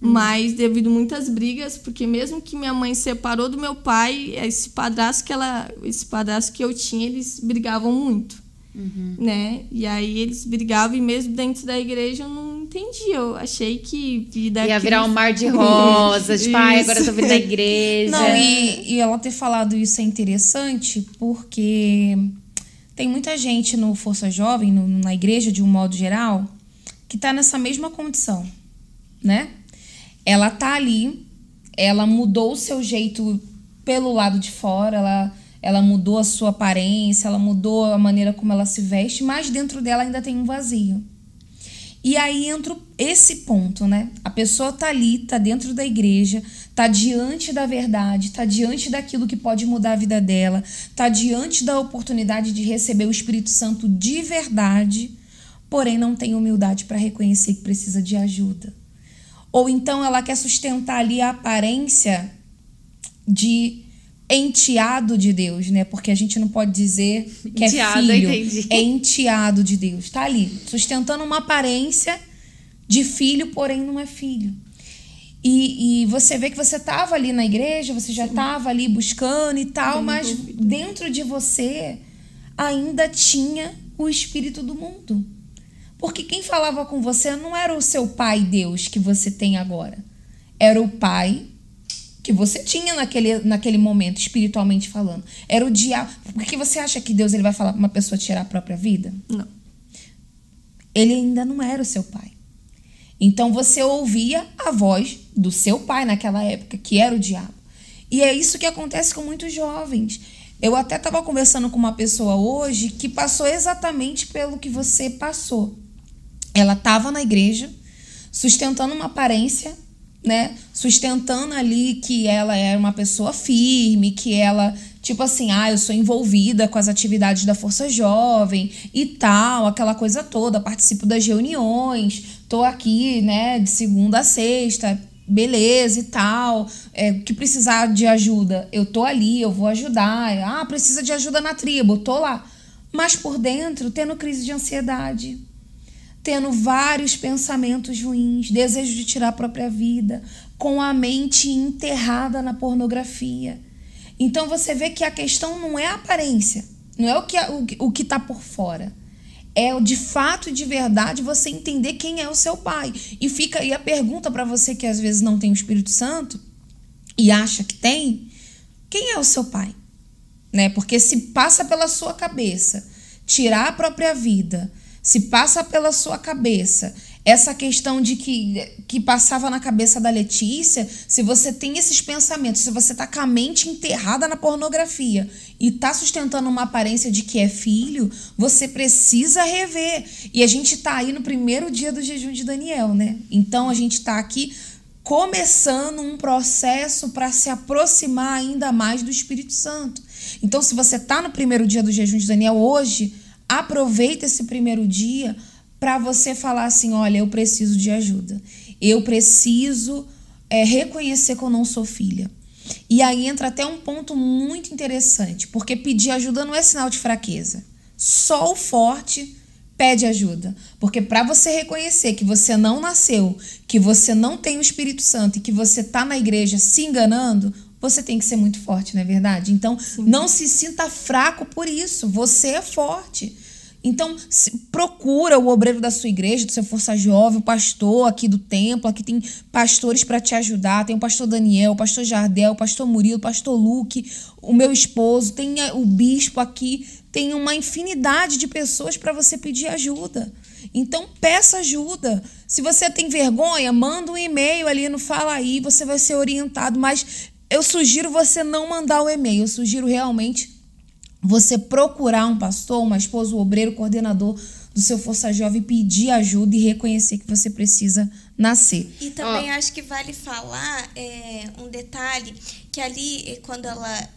Mas devido a muitas brigas, porque mesmo que minha mãe separou do meu pai, esse padrasto que ela, esse padrasto que eu tinha, eles brigavam muito, né? E aí eles brigavam e mesmo dentro da igreja eu não entendia. Eu achei que vida Ia virar um mar de rosas, tipo, ai, agora eu tô vindo da igreja. Não, e, e ela ter falado isso é interessante porque tem muita gente no Força Jovem, no- na igreja de um modo geral, que tá nessa mesma condição, né? Ela tá ali, ela mudou o seu jeito pelo lado de fora, ela, ela mudou a sua aparência, ela mudou a maneira como ela se veste, mas dentro dela ainda tem um vazio. E aí entra esse ponto, né? A pessoa tá ali, tá dentro da igreja, tá diante da verdade, tá diante daquilo que pode mudar a vida dela, tá diante da oportunidade de receber o Espírito Santo de verdade, porém não tem humildade para reconhecer que precisa de ajuda. Ou então ela quer sustentar ali a aparência de enteado de Deus, né? Porque a gente não pode dizer que é Enteado, filho, entendi. é enteado de Deus. Tá ali, sustentando uma aparência de filho, porém não é filho. E, e você vê que você estava ali na igreja, você já estava ali buscando e tal, Bem mas envolvida. dentro de você ainda tinha o espírito do mundo. Porque quem falava com você não era o seu pai Deus que você tem agora. Era o pai que você tinha naquele, naquele momento, espiritualmente falando. Era o diabo. Porque você acha que Deus ele vai falar para uma pessoa tirar a própria vida? Não. Ele ainda não era o seu pai. Então você ouvia a voz do seu pai naquela época, que era o diabo. E é isso que acontece com muitos jovens. Eu até estava conversando com uma pessoa hoje que passou exatamente pelo que você passou. Ela estava na igreja, sustentando uma aparência, né? Sustentando ali que ela era uma pessoa firme, que ela, tipo assim, ah, eu sou envolvida com as atividades da Força Jovem e tal, aquela coisa toda, participo das reuniões, tô aqui, né, de segunda a sexta, beleza e tal, é, que precisar de ajuda, eu tô ali, eu vou ajudar. Ah, precisa de ajuda na tribo, tô lá. Mas por dentro, tendo crise de ansiedade, tendo vários pensamentos ruins, desejo de tirar a própria vida, com a mente enterrada na pornografia. Então você vê que a questão não é a aparência, não é o que o, o que está por fora. É de fato e de verdade você entender quem é o seu pai. E fica aí a pergunta para você que às vezes não tem o Espírito Santo e acha que tem: quem é o seu pai? Né? Porque se passa pela sua cabeça tirar a própria vida, se passa pela sua cabeça essa questão de que, que passava na cabeça da Letícia, se você tem esses pensamentos, se você tá com a mente enterrada na pornografia e tá sustentando uma aparência de que é filho, você precisa rever. E a gente tá aí no primeiro dia do jejum de Daniel, né? Então a gente tá aqui começando um processo para se aproximar ainda mais do Espírito Santo. Então, se você tá no primeiro dia do jejum de Daniel hoje, aproveita esse primeiro dia para você falar assim: olha, eu preciso de ajuda. Eu preciso é, reconhecer que eu não sou filha. E aí entra até um ponto muito interessante, porque pedir ajuda não é sinal de fraqueza. Só o forte pede ajuda. Porque para você reconhecer que você não nasceu, que você não tem o Espírito Santo e que você tá na igreja se enganando, você tem que ser muito forte, não é verdade? Então, não se sinta fraco por isso. Você é forte. Então, procura o obreiro da sua igreja, do seu Força Jovem, o pastor aqui do templo. Aqui tem pastores para te ajudar. Tem o pastor Daniel, o pastor Jardel, o pastor Murilo, o pastor Luke, o meu esposo. Tem o bispo aqui. Tem uma infinidade de pessoas para você pedir ajuda. Então, peça ajuda. Se você tem vergonha, manda um e-mail ali no Fala Aí, você vai ser orientado. Mas eu sugiro você não mandar o e-mail. Eu sugiro realmente você procurar um pastor, uma esposa, um obreiro, coordenador do seu Força Jovem, pedir ajuda e reconhecer que você precisa nascer. E também acho que vale falar é, um detalhe que ali eh, quando ela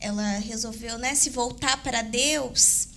ela resolveu né se voltar para Deus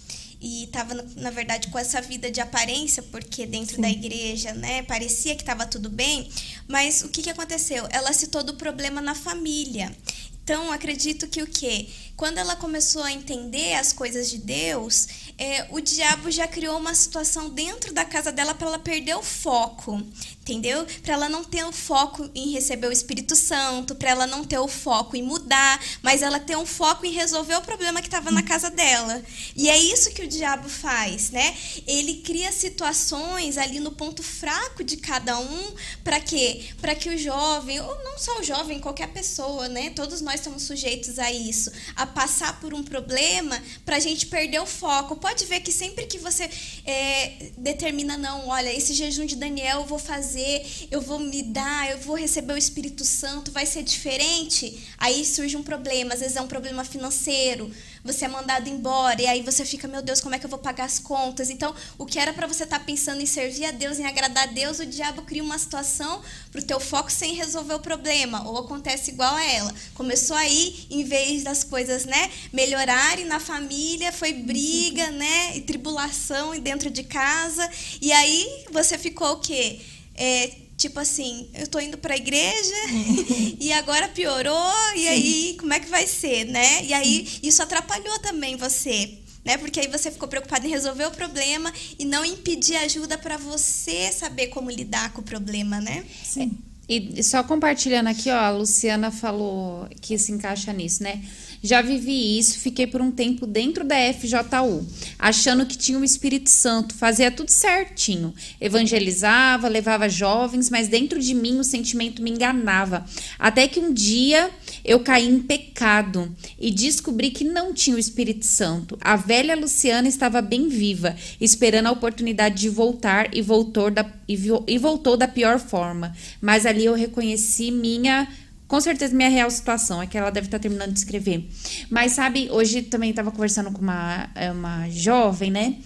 e estava na verdade com essa vida de aparência porque dentro da igreja né parecia que estava tudo bem mas o que que aconteceu? Ela citou do problema na família. Então acredito que o que quando ela começou a entender as coisas de Deus é, o diabo já criou uma situação dentro da casa dela para ela perder o foco, entendeu? Para ela não ter o foco em receber o Espírito Santo, para ela não ter o foco em mudar, mas ela ter um foco em resolver o problema que estava na casa dela. E é isso que o diabo faz, né? Ele cria situações ali no ponto fraco de cada um, para quê? Para que o jovem, ou não só o jovem, qualquer pessoa, né? Todos nós estamos sujeitos a isso, a passar por um problema para a gente perder o foco pode ver que sempre que você é, determina, não, olha, esse jejum de Daniel eu vou fazer, eu vou me dar, eu vou receber o Espírito Santo, vai ser diferente. Aí surge um problema, às vezes é um problema financeiro, você é mandado embora, e aí você fica, meu Deus, como é que eu vou pagar as contas? Então, o que era para você estar tá pensando em servir a Deus, em agradar a Deus, o diabo cria uma situação para o teu foco sem resolver o problema, ou acontece igual a ela. Começou aí, em vez das coisas, né, melhorarem na família, foi briga, né, e tribulação e dentro de casa, e aí você ficou o quê? É, tipo assim, eu tô indo pra igreja e agora piorou, e Sim. aí como é que vai ser, né? E aí isso atrapalhou também você. Né? Porque aí você ficou preocupado em resolver o problema e não em pedir ajuda para você saber como lidar com o problema, né? Sim. E só compartilhando aqui, ó, a Luciana falou que se encaixa nisso, né? Já vivi isso, fiquei por um tempo dentro da FJU, achando que tinha o Espírito Santo, fazia tudo certinho. Evangelizava, levava jovens, mas dentro de mim o sentimento me enganava. Até que um dia eu caí em pecado e descobri que não tinha o Espírito Santo. A velha Luciana estava bem viva, esperando a oportunidade de voltar e voltou da, e, e voltou da pior forma. Mas ali eu reconheci minha com certeza minha real situação, é que ela deve estar terminando de escrever. Mas sabe, hoje também estava conversando com uma, é, uma jovem, né?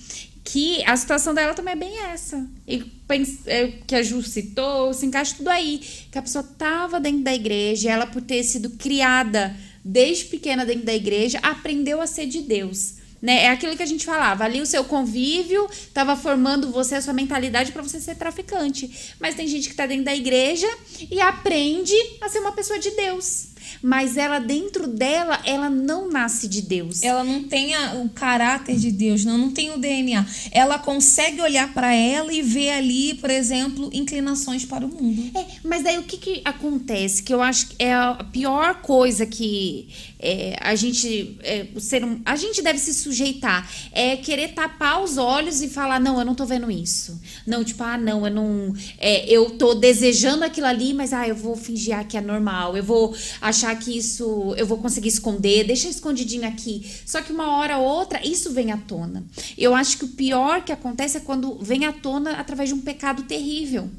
Que a situação dela também é bem essa. E é, que a Ju citou, se encaixa tudo aí. Que a pessoa estava dentro da igreja, ela por ter sido criada desde pequena dentro da igreja, aprendeu a ser de Deus. Né? É aquilo que a gente falava. Ali o seu convívio estava formando você, a sua mentalidade para você ser traficante. Mas tem gente que está dentro da igreja e aprende a ser uma pessoa de Deus mas ela dentro dela, ela não nasce de Deus. Ela não tem a, o caráter de Deus, não, não tem o DNA. Ela consegue olhar para ela e ver ali, por exemplo, inclinações para o mundo. É, mas daí o que, que acontece? Que eu acho que é a pior coisa que é, a gente é, ser um, a gente deve se sujeitar é querer tapar os olhos e falar não eu não tô vendo isso não tipo ah não eu não é, eu tô desejando aquilo ali mas ah eu vou fingir que é normal eu vou achar que isso eu vou conseguir esconder deixa escondidinho aqui. Só que uma hora ou outra isso vem à tona. Eu acho que o pior que acontece é quando vem à tona através de um pecado terrível.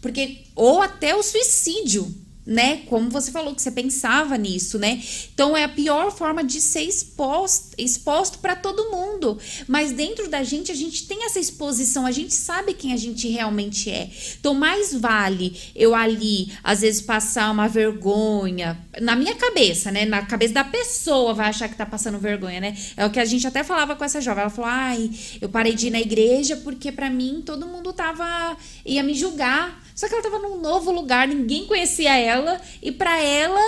Porque ou até o suicídio né? Como você falou que você pensava nisso, né? Então é a pior forma de ser exposto, exposto para todo mundo. Mas dentro da gente a gente tem essa exposição, a gente sabe quem a gente realmente é. Então mais vale eu ali às vezes passar uma vergonha na minha cabeça, né? Na cabeça da pessoa vai achar que tá passando vergonha, né? É o que a gente até falava com essa jovem. Ela falou: "Ai, eu parei de ir na igreja porque para mim todo mundo tava ia me julgar". Só que ela estava num novo lugar, ninguém conhecia ela e para ela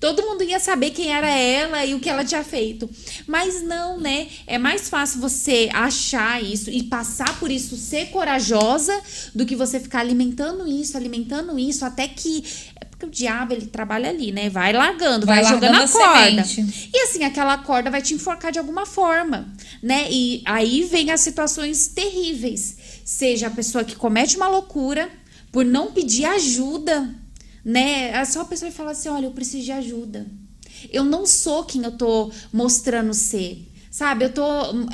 todo mundo ia saber quem era ela e o que ela tinha feito. Mas não, né? É mais fácil você achar isso e passar por isso, ser corajosa, do que você ficar alimentando isso, alimentando isso, até que. É porque o diabo ele trabalha ali, né? Vai largando, vai, vai jogando a, a corda. Semente. E assim, aquela corda vai te enforcar de alguma forma, né? E aí vem as situações terríveis. Seja a pessoa que comete uma loucura por não pedir ajuda, né? É só a pessoa falar assim: olha, eu preciso de ajuda. Eu não sou quem eu tô mostrando ser. Sabe? Eu tô,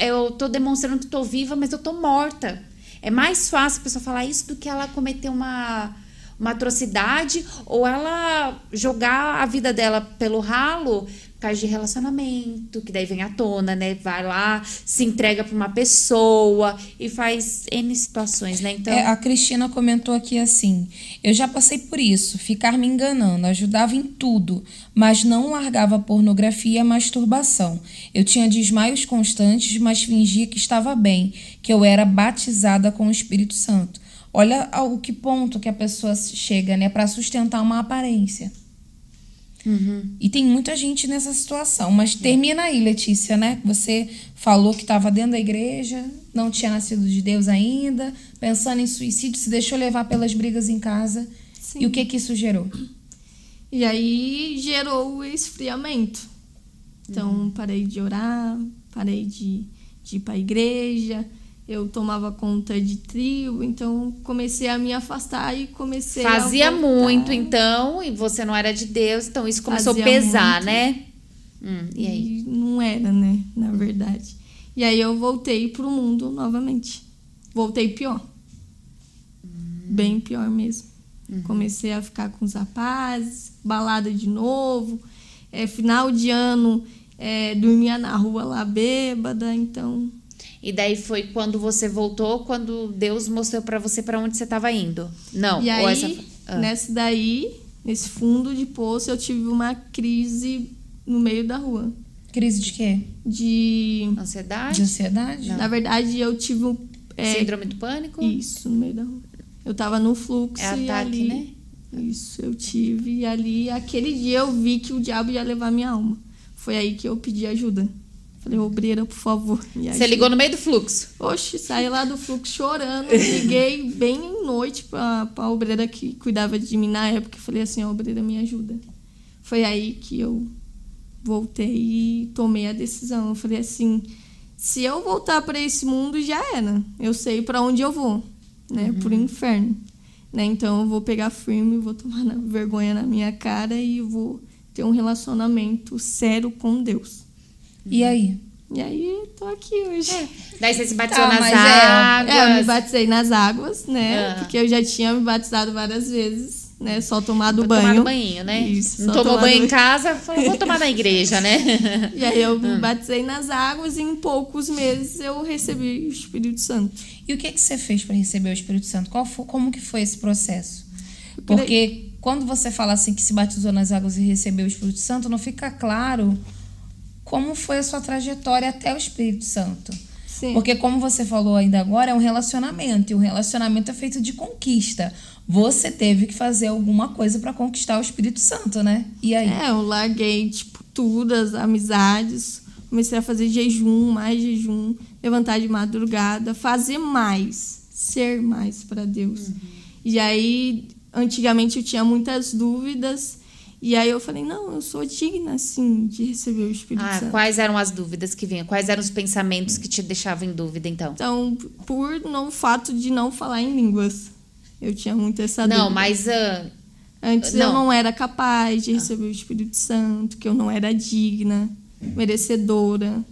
eu tô demonstrando que tô viva, mas eu tô morta. É mais fácil a pessoa falar isso do que ela cometer uma, uma atrocidade ou ela jogar a vida dela pelo ralo causa de relacionamento, que daí vem à tona, né? Vai lá, se entrega para uma pessoa e faz N situações, né? Então. É, a Cristina comentou aqui assim: eu já passei por isso, ficar me enganando, ajudava em tudo, mas não largava pornografia e masturbação. Eu tinha desmaios constantes, mas fingia que estava bem, que eu era batizada com o Espírito Santo. Olha ao que ponto que a pessoa chega, né, para sustentar uma aparência. Uhum. E tem muita gente nessa situação. Mas termina aí, Letícia, né? Você falou que estava dentro da igreja, não tinha nascido de Deus ainda, pensando em suicídio, se deixou levar pelas brigas em casa. Sim. E o que que isso gerou? E aí gerou o esfriamento. Então, uhum. parei de orar, parei de, de ir para a igreja eu tomava conta de trio, então comecei a me afastar e comecei Fazia muito, então, e você não era de Deus, então isso começou Fazia a pesar, muito. né? Hum, e aí? E não era, né? Na verdade. E aí eu voltei pro mundo novamente. Voltei pior. Hum. Bem pior mesmo. Uhum. Comecei a ficar com os rapazes, balada de novo. É, final de ano, é, dormia na rua lá bêbada, então e daí foi quando você voltou, quando Deus mostrou para você para onde você estava indo. Não. E aí, essa... ah. nessa daí, nesse fundo de poço, eu tive uma crise no meio da rua. Crise de quê? De ansiedade. De ansiedade? Não. Na verdade, eu tive um é... síndrome do pânico. Isso, no meio da rua. Eu tava no fluxo é ataque, ali, né? Isso, eu tive. E ali, aquele dia, eu vi que o diabo ia levar minha alma. Foi aí que eu pedi ajuda. Falei, obreira, por favor. Você ligou no meio do fluxo. Oxe, saí lá do fluxo chorando. Liguei bem em noite pra, pra obreira que cuidava de mim na época. Falei assim, ó, obreira, me ajuda. Foi aí que eu voltei e tomei a decisão. Eu falei assim, se eu voltar para esse mundo, já era. Eu sei para onde eu vou, né? Pro inferno. Né? Então eu vou pegar firme, vou tomar vergonha na minha cara e vou ter um relacionamento sério com Deus. E aí? E aí, tô aqui hoje. Daí você se batizou Tá, nas é, águas. É, eu me batizei nas águas, né? Ah. Porque eu já tinha me batizado várias vezes, né? Só tomado Pra banho. Tomar banho, né? Isso, Não tomou banho em casa, falou, vou tomar na igreja, né? E aí eu Ah. me batizei nas águas e em poucos meses eu recebi o Espírito Santo. E o que, que você fez para receber o Espírito Santo? Qual fo- como que foi esse processo? Porque quando você fala assim que se batizou nas águas e recebeu o Espírito Santo, não fica claro como foi a sua trajetória até o Espírito Santo. Sim. Porque como você falou ainda agora, é um relacionamento. E um relacionamento é feito de conquista. Você teve que fazer alguma coisa para conquistar o Espírito Santo, né? E aí? É, eu larguei, tipo, tudo, as amizades. Comecei a fazer jejum, mais jejum, levantar de madrugada, fazer mais, ser mais para Deus. E aí, antigamente eu tinha muitas dúvidas. E aí eu falei, não, eu sou digna, sim, de receber o Espírito Ah, Santo. quais eram as dúvidas que vinham? Quais eram os pensamentos que te deixavam em dúvida, então? Então, por no fato de não falar em línguas. Eu tinha muito essa Não, dúvida. mas ah, Antes Não. eu não era capaz de receber o Espírito Santo, que eu não era digna, merecedora.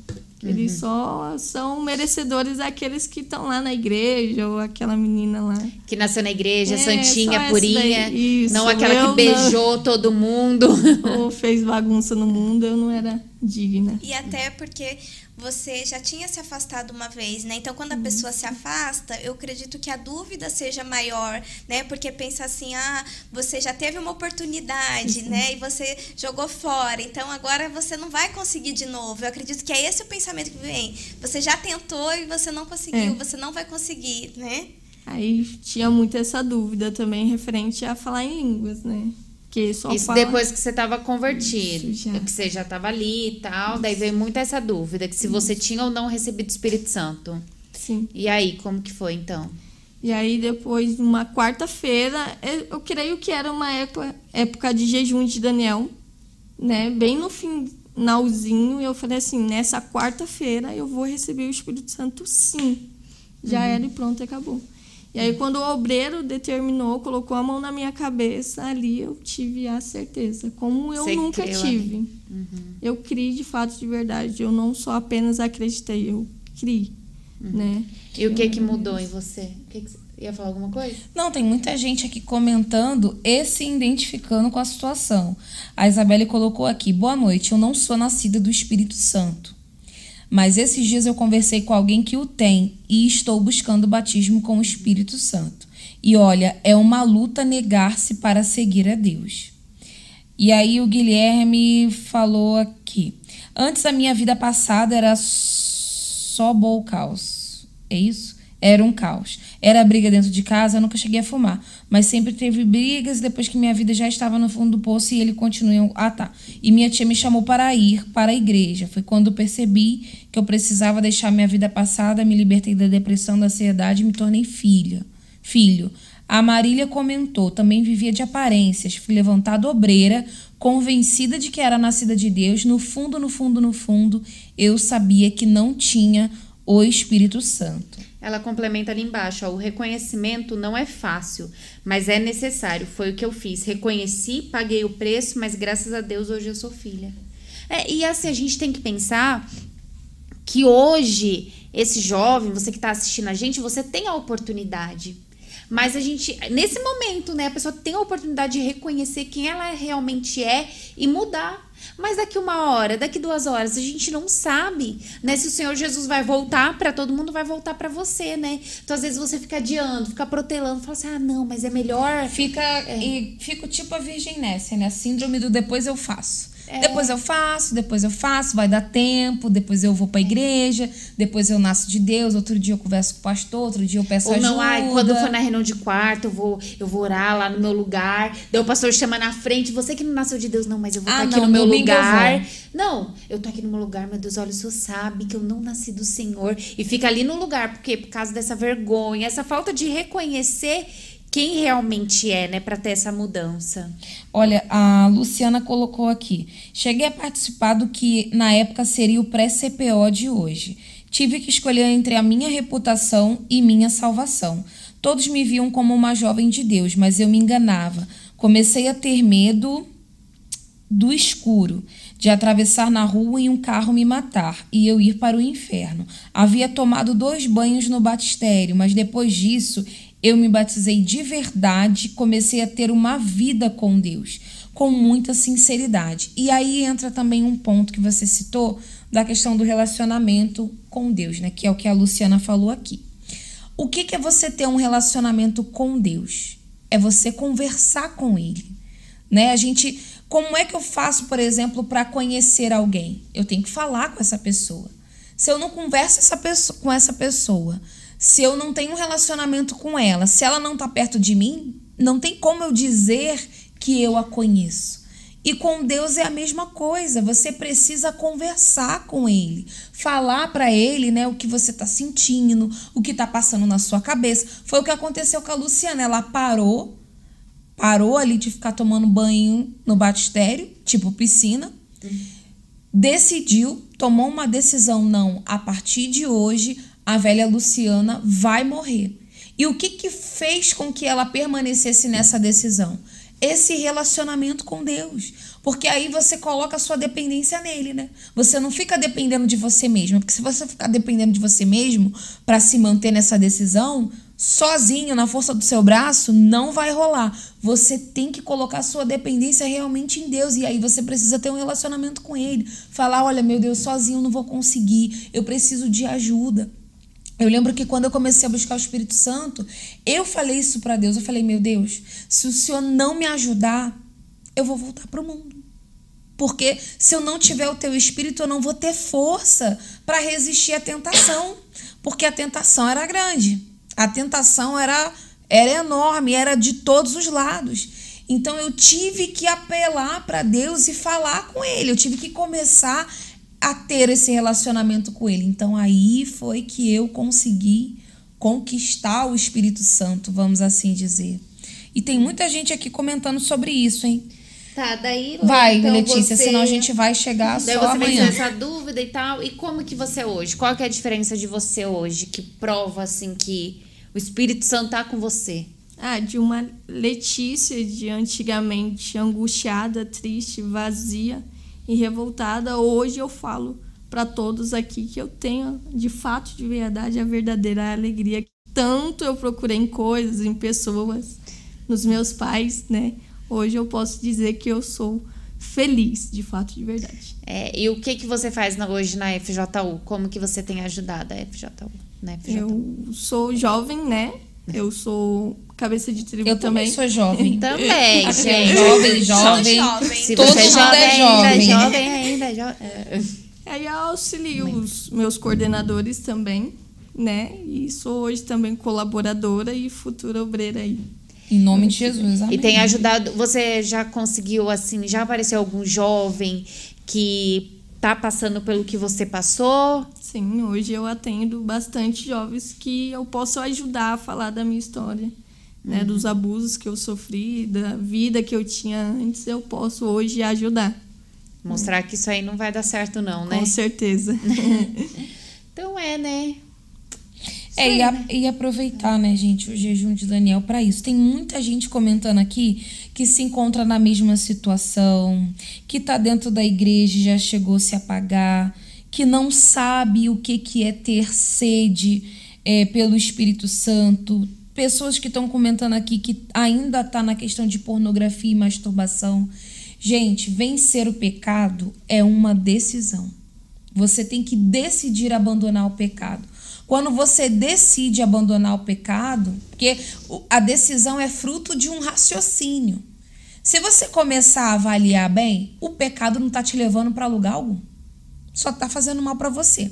Eles Uhum. só são merecedores aqueles que estão lá na igreja, ou aquela menina lá. que nasceu na igreja, É, santinha, purinha. daí. Isso, não aquela que não. beijou todo mundo. ou fez bagunça no mundo, eu não era digna. E até porque você já tinha se afastado uma vez, né? Então, quando a Uhum. pessoa se afasta, eu acredito que a dúvida seja maior, né? Porque pensa assim, ah, você já teve uma oportunidade, né? E você jogou fora, então agora você não vai conseguir de novo. Eu acredito que é esse o pensamento que vem. Você já tentou e você não conseguiu, É. você não vai conseguir, né? Aí tinha muito essa dúvida também referente a falar em línguas, né? Que só Isso depois que você estava convertido, Isso, que você já estava ali e tal. Daí veio muito essa dúvida, que se você tinha ou não recebido o Espírito Santo. Sim. E aí, como que foi então? E aí, depois, numa quarta-feira, eu- eu creio que era uma época, época de jejum de Daniel, né? Bem no finalzinho, eu falei assim: nessa quarta-feira eu vou receber o Espírito Santo, sim. Já era e pronto, acabou. E aí, quando o obreiro determinou, colocou a mão na minha cabeça, ali eu tive a certeza. Como eu Você nunca creu tive. Eu criei de fato, de verdade. Eu não só apenas acreditei, eu criei. Né? E o que que mudou em você? O que que você... Ia falar alguma coisa? Não, tem muita gente aqui comentando e se identificando com a situação. A Isabelle colocou aqui: boa noite, eu não sou nascida do Espírito Santo. Mas esses dias eu conversei com alguém que o tem e estou buscando o batismo com o Espírito Santo. E olha, é uma luta negar-se para seguir a Deus. E aí o Guilherme falou aqui: antes a minha vida passada era só bom caos. É isso? Era um caos. Era briga dentro de casa, eu nunca cheguei a fumar. Mas sempre teve brigas depois que minha vida já estava no fundo do poço e ele continua. Ah, tá. E minha tia me chamou para ir para a igreja. Foi quando percebi que eu precisava deixar minha vida passada, me libertei da depressão, da ansiedade e me tornei filha. Filho. A Marília comentou, também vivia de aparências, fui levantada obreira, convencida de que era nascida de Deus. No fundo, no fundo, no fundo, eu sabia que não tinha o Espírito Santo. Ela complementa ali embaixo, ó, o reconhecimento não é fácil, mas é necessário. Foi o que eu fiz. Reconheci, paguei o preço, mas graças a Deus hoje eu sou filha. É, e assim, a gente tem que pensar que hoje, esse jovem, você que está assistindo a gente, você tem a oportunidade. Mas a gente, nesse momento, né, a pessoa tem a oportunidade de reconhecer quem ela realmente é e mudar. Mas daqui uma hora, daqui duas horas, a gente não sabe, né? Se o Senhor Jesus vai voltar para todo mundo, vai voltar para você, né? Então, às vezes, você fica adiando, fica protelando, fala assim: ah, não, mas é melhor. Fica, e fica tipo a Virgem Nécia, né? A síndrome do depois eu faço. Depois eu faço, depois eu faço, vai dar tempo, depois eu vou pra igreja, depois eu nasço de Deus, outro dia eu converso com o pastor, outro dia eu peço Ou ajuda. não, ai, quando eu for na reunião de quarto, eu vou, eu vou orar lá no meu lugar. Daí o pastor chama na frente, você que não nasceu de Deus, não, mas eu vou Ah, estar aqui não, no meu eu lugar. vou. Não, eu tô aqui no meu lugar, meu Deus, olha, o senhor sabe que eu não nasci do Senhor. E fica ali no lugar, porque por causa dessa vergonha, essa falta de reconhecer quem realmente é, né, pra ter essa mudança. Olha, a Luciana colocou aqui. Cheguei a participar do que na época seria o pré-CPO de hoje. Tive que escolher entre a minha reputação e minha salvação. Todos me viam como uma jovem de Deus, mas eu me enganava. Comecei a ter medo do escuro, de atravessar na rua e um carro me matar e eu ir para o inferno. Havia tomado dois banhos no batistério, mas depois disso eu me batizei de verdade, comecei a ter uma vida com Deus, com muita sinceridade. E aí entra também um ponto que você citou da questão do relacionamento com Deus, né? Que é o que a Luciana falou aqui. O que, que é você ter um relacionamento com Deus? É você conversar com Ele, né? A gente, como é que eu faço, por exemplo, para conhecer alguém? Eu tenho que falar com essa pessoa. Se eu não converso essa com essa pessoa, se eu não tenho um relacionamento com ela, se ela não tá perto de mim, não tem como eu dizer que eu a conheço. E com Deus é a mesma coisa. Você precisa conversar com Ele, falar para Ele, né, o que você tá sentindo, o que tá passando na sua cabeça. Foi o que aconteceu com a Luciana. Ela parou, parou ali de ficar tomando banho no batistério, tipo piscina, decidiu, tomou uma decisão, não, a partir de hoje a velha Luciana vai morrer. E o que que fez com que ela permanecesse nessa decisão? Esse relacionamento com Deus. Porque aí você coloca a sua dependência nele, né? Você não fica dependendo de você mesmo. Porque se você ficar dependendo de você mesmo para se manter nessa decisão, sozinho, na força do seu braço, não vai rolar. Você tem que colocar sua dependência realmente em Deus. E aí você precisa ter um relacionamento com Ele. Falar: olha, meu Deus, sozinho não vou conseguir. Eu preciso de ajuda. Eu lembro que quando eu comecei a buscar o Espírito Santo, eu falei isso para Deus. Eu falei: meu Deus, se o Senhor não me ajudar, eu vou voltar para o mundo. Porque se eu não tiver o teu espírito, eu não vou ter força para resistir à tentação. Porque a tentação era grande. A tentação era, era enorme, era de todos os lados. Então eu tive que apelar para Deus e falar com Ele. Eu tive que começar a ter esse relacionamento com Ele. Então aí foi que eu consegui conquistar o Espírito Santo, vamos assim dizer. E tem muita gente aqui comentando sobre isso, hein? Tá, daí. Vai, então Letícia, você- senão a gente vai chegar Daí só você amanhã. essa dúvida e tal. E como que você é hoje? Qual que é a diferença de você hoje? Que prova, assim, que o Espírito Santo tá com você? Ah, de uma Letícia de antigamente angustiada, triste, vazia e revoltada, hoje eu falo para todos aqui que eu tenho de fato, de verdade, a verdadeira alegria que tanto eu procurei em coisas, em pessoas, nos meus pais, né? Hoje eu posso dizer que eu sou feliz, de fato, de verdade. É, e o que que você faz na- hoje na FJU? Como que você tem ajudado a FJU? Na FJU? Eu sou jovem, né? Eu sou cabeça de tribo Eu também sou jovem. Também, gente. Jovem, jovem. jovem. Se Todo você é jovem, é ainda, jovem. jovem ainda, jo- é. Aí eu auxilio os meus coordenadores também, né? E sou hoje também colaboradora e futura obreira aí. Em nome de Jesus, amém. E tem ajudado. Você já conseguiu, assim, já apareceu algum jovem que tá passando pelo que você passou? Sim, hoje eu atendo bastante jovens que eu posso ajudar a falar da minha história, né? Dos abusos que eu sofri, da vida que eu tinha antes, eu posso hoje ajudar. Mostrar que isso aí não vai dar certo, não, né? Com certeza. Então é, né? É, e, a- e aproveitar, né, gente, o jejum de Daniel para isso. Tem muita gente comentando aqui que se encontra na mesma situação, que tá dentro da igreja e já chegou a se apagar, que não sabe o que, que é ter sede é, pelo Espírito Santo. Pessoas que estão comentando aqui que ainda tá na questão de pornografia e masturbação. Gente, vencer o pecado é uma decisão. Você tem que decidir abandonar o pecado. Quando você decide abandonar o pecado, porque a decisão é fruto de um raciocínio. Se você começar a avaliar bem, o pecado não tá te levando para lugar algum. Só tá fazendo mal para você.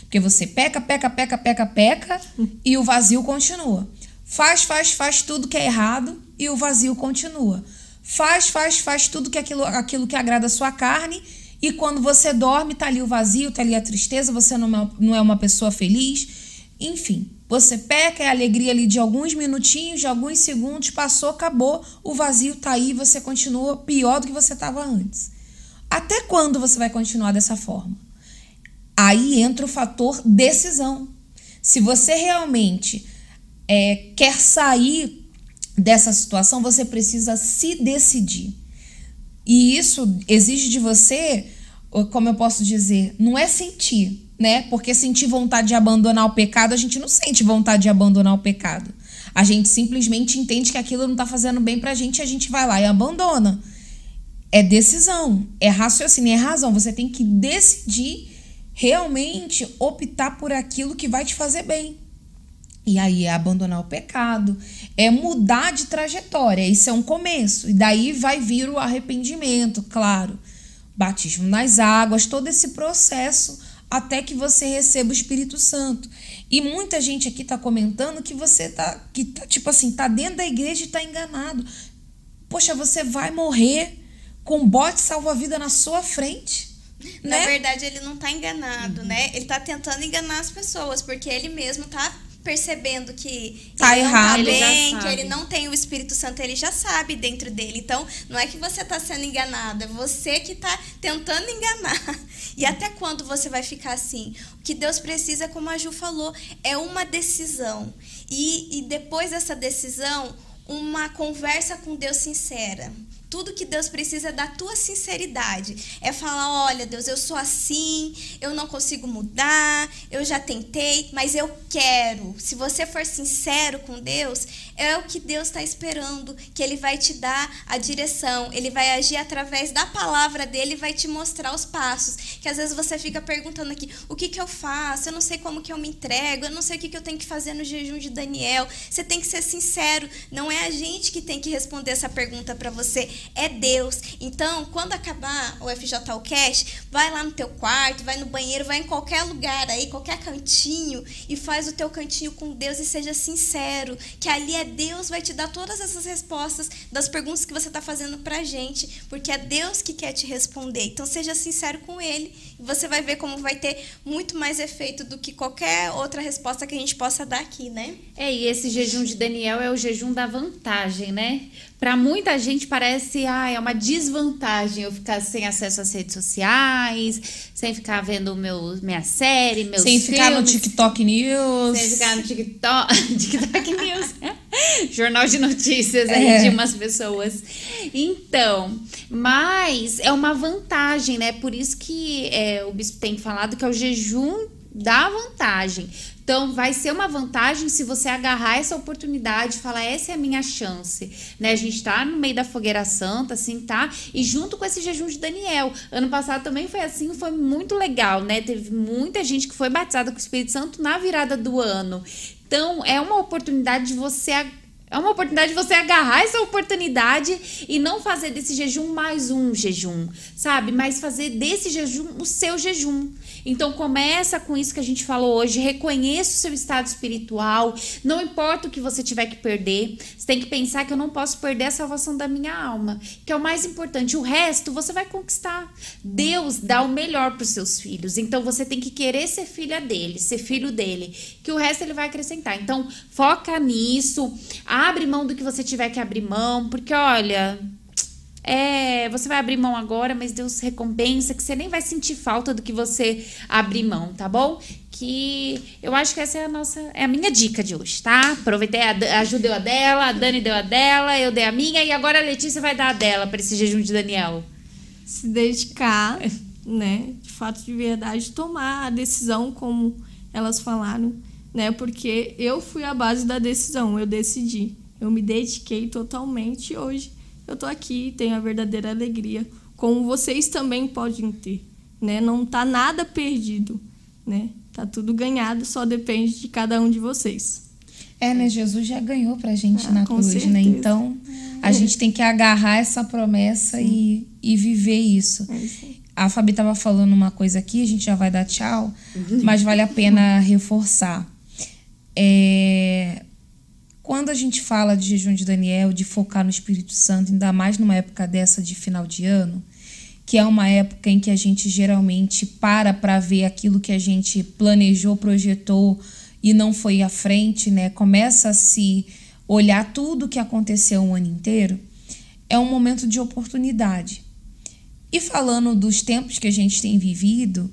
Porque você peca, peca, peca, peca, peca e o vazio continua. Faz, faz, faz tudo que é errado e o vazio continua. Faz, faz, faz tudo que é aquilo, aquilo que agrada a sua carne e quando você dorme, tá ali o vazio, tá ali a tristeza, você não é, não é uma pessoa feliz. Enfim, você peca, é a alegria ali de alguns minutinhos, de alguns segundos, passou, acabou, o vazio tá aí, você continua pior do que você estava antes. Até quando você vai continuar dessa forma? Aí entra o fator decisão. Se você realmente é, quer sair dessa situação, você precisa se decidir. E isso exige de você, como eu posso dizer, não é sentir, né? Porque sentir vontade de abandonar o pecado, a gente não sente vontade de abandonar o pecado. A gente simplesmente entende que aquilo não tá fazendo bem pra gente e a gente vai lá e abandona. É decisão, é raciocínio, é razão. Você tem que decidir realmente optar por aquilo que vai te fazer bem. E aí é abandonar o pecado, é mudar de trajetória. Isso é um começo. E daí vai vir o arrependimento, claro. Batismo nas águas, todo esse processo até que você receba o Espírito Santo. E muita gente aqui tá comentando que você tá, que tá, tipo assim, tá dentro da igreja e tá enganado. Poxa, você vai morrer com um bote salva-vida na sua frente. Na né? verdade, ele não tá enganado, né? Ele tá tentando enganar as pessoas, porque ele mesmo tá percebendo que Tá ele errado. não tá Ele bem, que sabe. ele não tem o Espírito Santo, ele já sabe dentro dele. Então, não é que você tá sendo enganado, é você que tá tentando enganar. E até quando você vai ficar assim? O que Deus precisa, como a Ju falou, é uma decisão. E, e depois dessa decisão, uma conversa com Deus sincera. Tudo que Deus precisa é da tua sinceridade. É falar: olha, Deus, eu sou assim, eu não consigo mudar, eu já tentei, mas eu quero. Se você for sincero com Deus, é o que Deus está esperando, que Ele vai te dar a direção, Ele vai agir através da palavra dele e vai te mostrar os passos. Que às vezes você fica perguntando aqui: o que, que eu faço? Eu não sei como que eu me entrego, eu não sei o que, que eu tenho que fazer no jejum de Daniel. Você tem que ser sincero, não é a gente que tem que responder essa pergunta para você, é Deus. Então, quando acabar o FJO Cash, vai lá no teu quarto, vai no banheiro, vai em qualquer lugar aí, qualquer cantinho e faz o teu cantinho com Deus e seja sincero, que ali é Deus vai te dar todas essas respostas das perguntas que você está fazendo pra gente, porque é Deus que quer te responder. Então, seja sincero com Ele você vai ver como vai ter muito mais efeito do que qualquer outra resposta que a gente possa dar aqui, né? É, e esse jejum de Daniel é o jejum da vantagem, né? Pra muita gente parece, ah, é uma desvantagem eu ficar sem acesso às redes sociais, sem ficar vendo meu, minha série, meus Sem ficar no filmes, TikTok News. Sem ficar no TikTok, TikTok News. Jornal de notícias aí É. de umas pessoas. Então, mas é uma vantagem, né? Por isso que é, o bispo tem falado que é o jejum da vantagem. Então, vai ser uma vantagem se você agarrar essa oportunidade e falar, essa é a minha chance, né? A gente tá no meio da fogueira santa, assim, tá? E junto com esse jejum de Daniel. Ano passado também foi assim, foi muito legal, né? Teve muita gente que foi batizada com o Espírito Santo na virada do ano. Então, é uma oportunidade de você é uma oportunidade de você agarrar essa oportunidade e não fazer desse jejum mais um jejum, sabe? Mas fazer desse jejum o seu jejum. Então começa com isso que a gente falou hoje, reconheça o seu estado espiritual, não importa o que você tiver que perder, você tem que pensar que eu não posso perder a salvação da minha alma, que é o mais importante. O resto você vai conquistar. Deus dá o melhor para os seus filhos, então você tem que querer ser filha dele, ser filho dele, que o resto ele vai acrescentar. Então foca nisso, abre mão do que você tiver que abrir mão, porque olha, é, você vai abrir mão agora, mas Deus recompensa que você nem vai sentir falta do que você abrir mão, tá bom? Que eu acho que essa é a nossa, é a minha dica de hoje, tá? Aproveitei, a, a Ju deu a dela, a Dani deu a dela, eu dei a minha e agora a Letícia vai dar a dela para esse jejum de Daniel. se dedicar, né, de fato de verdade, tomar a decisão como elas falaram, né, porque eu fui a base da decisão, eu decidi, eu me dediquei totalmente hoje eu tô aqui, tenho a verdadeira alegria, como vocês também podem ter, né, não tá nada perdido, né, tá tudo ganhado, só depende de cada um de vocês. É, né? Jesus já ganhou pra gente Ah, na cruz, né? certeza. Então, A gente tem que agarrar essa promessa e, e viver isso. A Fabi estava falando uma coisa aqui, a gente já vai dar tchau, mas vale a pena reforçar. É, quando a gente fala de jejum de Daniel, de focar no Espírito Santo, ainda mais numa época dessa de final de ano, que é uma época em que a gente geralmente para para ver aquilo que a gente planejou, projetou e não foi à frente, né? Começa a se olhar tudo o que aconteceu o ano inteiro. É um momento de oportunidade. E falando dos tempos que a gente tem vivido,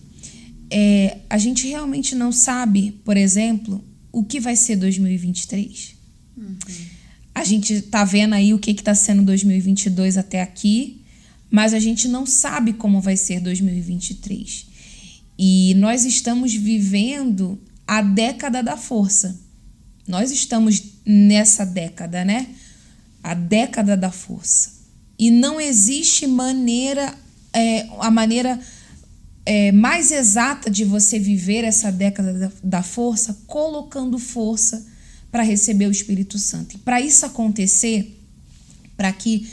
é, a gente realmente não sabe, por exemplo, o que vai ser 2023. Uhum. A gente tá vendo aí o que está sendo 2022 até aqui, mas a gente não sabe como vai ser 2023. E nós estamos vivendo a década da força. Nós estamos nessa década, né? A década da força. E não existe maneira, é, a maneira é, mais exata de você viver essa década da, da força colocando força para receber o Espírito Santo. E para isso acontecer, para que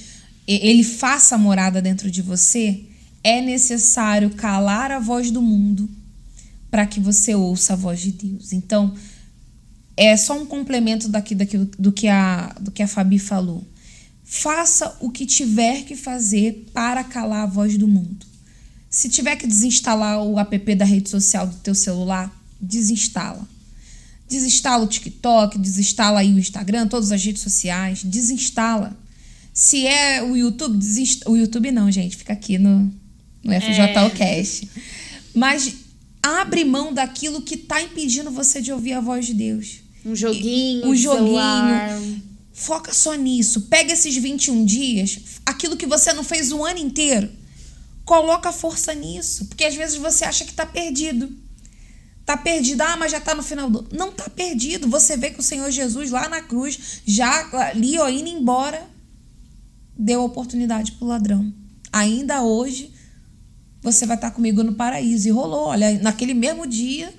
ele faça morada dentro de você, é necessário calar a voz do mundo para que você ouça a voz de Deus. Então, é só um complemento daqui, daqui do, que a, do que a Fabi falou. Faça o que tiver que fazer para calar a voz do mundo. Se tiver que desinstalar o app da rede social do teu celular, desinstala. Desinstala o TikTok, desinstala aí o Instagram, todas as redes sociais, desinstala. Se é o YouTube, desista. O YouTube não, gente, fica aqui no, no FJOcast. É. Mas abre mão daquilo que está impedindo você de ouvir a voz de Deus. Um joguinho, um joguinho. Celular. Foca só nisso. Pega esses 21 dias, aquilo que você não fez o ano inteiro. Coloca força nisso. Porque às vezes você acha que está perdido. Tá perdido, ah, mas já tá no final do. Não tá perdido. Você vê que o Senhor Jesus lá na cruz, já ali, ó, indo embora, deu oportunidade pro ladrão. Ainda hoje, você vai estar comigo no paraíso. E rolou, olha, naquele mesmo dia,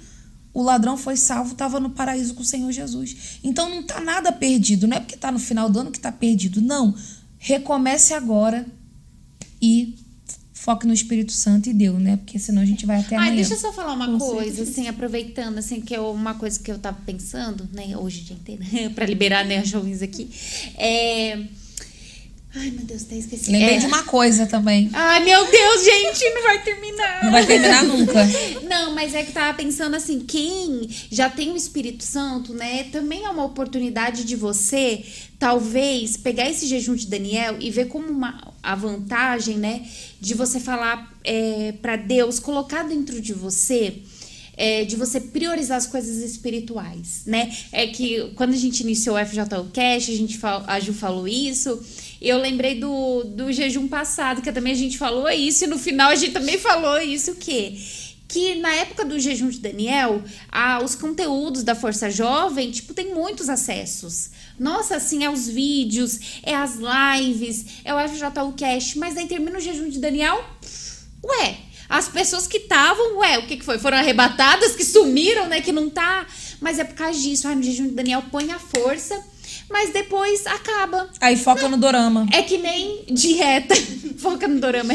o ladrão foi salvo, estava no paraíso com o Senhor Jesus. Então não tá nada perdido. Não é porque tá no final do ano que tá perdido. Não. Recomece agora e foque no Espírito Santo e deu, né? Porque senão a gente vai até amanhã. Ai, deixa eu só falar uma Com coisa, certeza. assim, aproveitando, assim, que é uma coisa que eu tava pensando, né, hoje o dia inteiro, para liberar, né, as jovens aqui. É Ai, meu Deus, até esqueci. Lembrei é. de uma coisa também. Ai, meu Deus, gente, não vai terminar. Não vai terminar nunca. Não, mas é que tava pensando assim, quem já tem o Espírito Santo, né, também é uma oportunidade de você, talvez, pegar esse jejum de Daniel e ver como uma, a vantagem, né, de você falar é, para Deus, colocar dentro de você é, de você priorizar as coisas espirituais, né? É que quando a gente iniciou o FJ Cash, a gente a Ju falou isso. Eu lembrei do, do jejum passado, que também a gente falou isso, e no final a gente também falou isso, o quê? que na época do jejum de Daniel, a, os conteúdos da Força Jovem, tipo, tem muitos acessos. Nossa, assim, é os vídeos, é as lives, é o FJU mas aí termina o jejum de Daniel, ué, as pessoas que estavam, ué, o que, que foi? Foram arrebatadas, que sumiram, né? Que não tá. Mas é por causa disso. Ah, no jejum de Daniel põe a força, mas depois acaba. Aí foca no dorama. É que nem dieta. foca no dorama.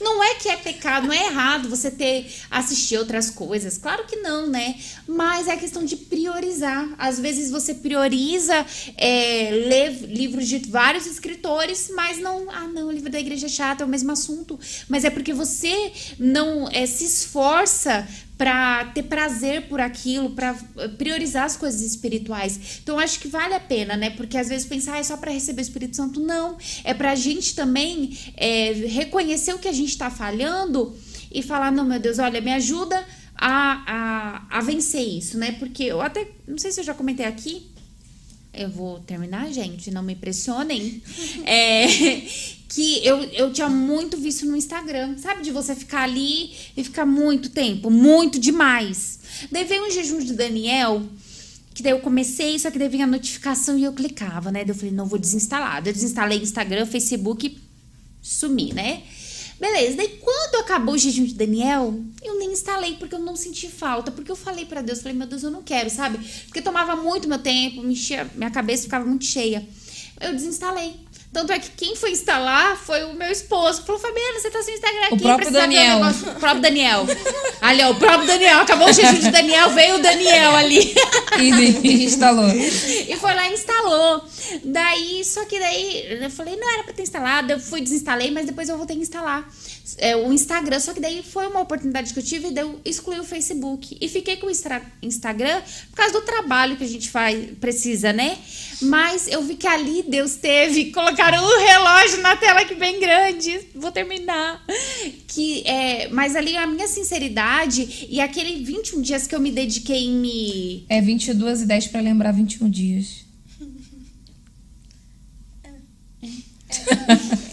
Não é que é pecado, não é errado você ter assistir outras coisas. Claro que não, né? Mas é questão de priorizar. Às vezes você prioriza é, ler livros de vários escritores, mas não. Ah, não, o livro da igreja é chato, é o mesmo assunto. Mas é porque você não é, se esforça para ter prazer por aquilo, para eh, priorizar as coisas espirituais. Então acho que vale a pena, né? Porque às vezes pensar ah, é só para receber o Espírito Santo, não. É para a gente também é, reconhecer o que a gente está falhando e falar não, meu Deus, olha, me ajuda a, a, a vencer isso, né? Porque eu até não sei se eu já comentei aqui. Eu vou terminar, gente, não me pressionem. É, que eu, eu tinha muito visto no Instagram, sabe? De você ficar ali e ficar muito tempo, muito demais. Daí veio um jejum de Daniel, que daí eu comecei, só que daí vinha a notificação e eu clicava, né? Daí eu falei, não, vou desinstalar. Daí eu desinstalei Instagram, Facebook, sumi, né? Beleza, daí quando acabou o jejum de Daniel, eu nem instalei porque eu não senti falta, porque eu falei para Deus, falei, meu Deus, eu não quero, sabe? Porque tomava muito meu tempo, me enchia, minha cabeça ficava muito cheia. Eu desinstalei. Tanto é que quem foi instalar foi o meu esposo. Falou, Fabiana, você tá sem Instagram aqui. O próprio Daniel. O próprio Daniel. Ali, ó, o próprio Daniel. Acabou o jejum de Daniel, veio o Daniel ali. E instalou. E foi lá e instalou. Daí, só que daí eu falei, não era pra ter instalado. Eu fui, desinstalei, mas depois eu voltei a instalar é, o Instagram. Só que daí foi uma oportunidade que eu tive e daí eu excluí o Facebook. E fiquei com o Instagram por causa do trabalho que a gente faz, precisa, né? Mas eu vi que ali Deus teve, colocaram um relógio na tela aqui bem grande. Vou terminar. Que é, mas ali a minha sinceridade e aquele 21 dias que eu me dediquei em me É 22 e 10 pra lembrar 21 dias.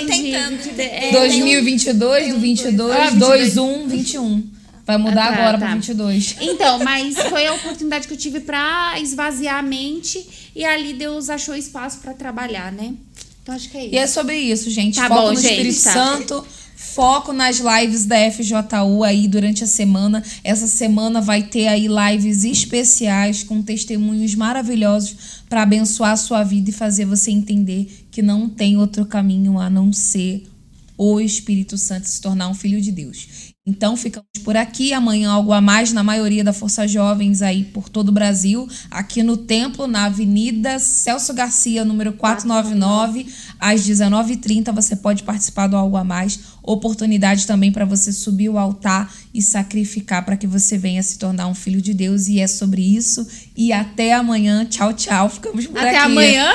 Tô tentando. É, 2022 tem do um 22, Ah, 21, 21. Vai mudar Ah, tá, agora tá. pra 22. Então, mas foi a oportunidade que eu tive pra esvaziar a mente e ali Deus achou espaço pra trabalhar, né? Então acho que é isso. E é sobre isso, gente. Tá foco bom, no gente, Espírito tá. Santo. Foco nas lives da FJU aí durante a semana. Essa semana vai ter aí lives especiais com testemunhos maravilhosos para abençoar a sua vida e fazer você entender que não tem outro caminho a não ser o Espírito Santo se tornar um filho de Deus. Então ficamos por aqui. Amanhã algo a mais na maioria da Força Jovens aí por todo o Brasil, aqui no templo, na Avenida Celso Garcia, número 499, às 19h30. Você pode participar do algo a mais. Oportunidade também para você subir o altar e sacrificar para que você venha se tornar um filho de Deus. E é sobre isso. E até amanhã. Tchau, tchau. Ficamos por Até aqui. amanhã?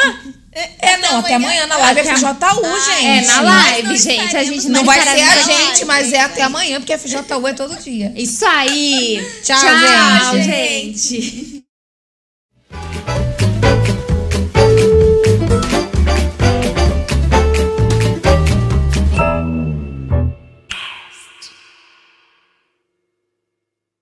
É, não, até amanhã na live Até FJU, Ah, gente. É, na live, gente. A gente Não vai ser a gente, mas é até amanhã, porque FJU é todo dia. Isso aí. Tchau, Tchau, gente. gente.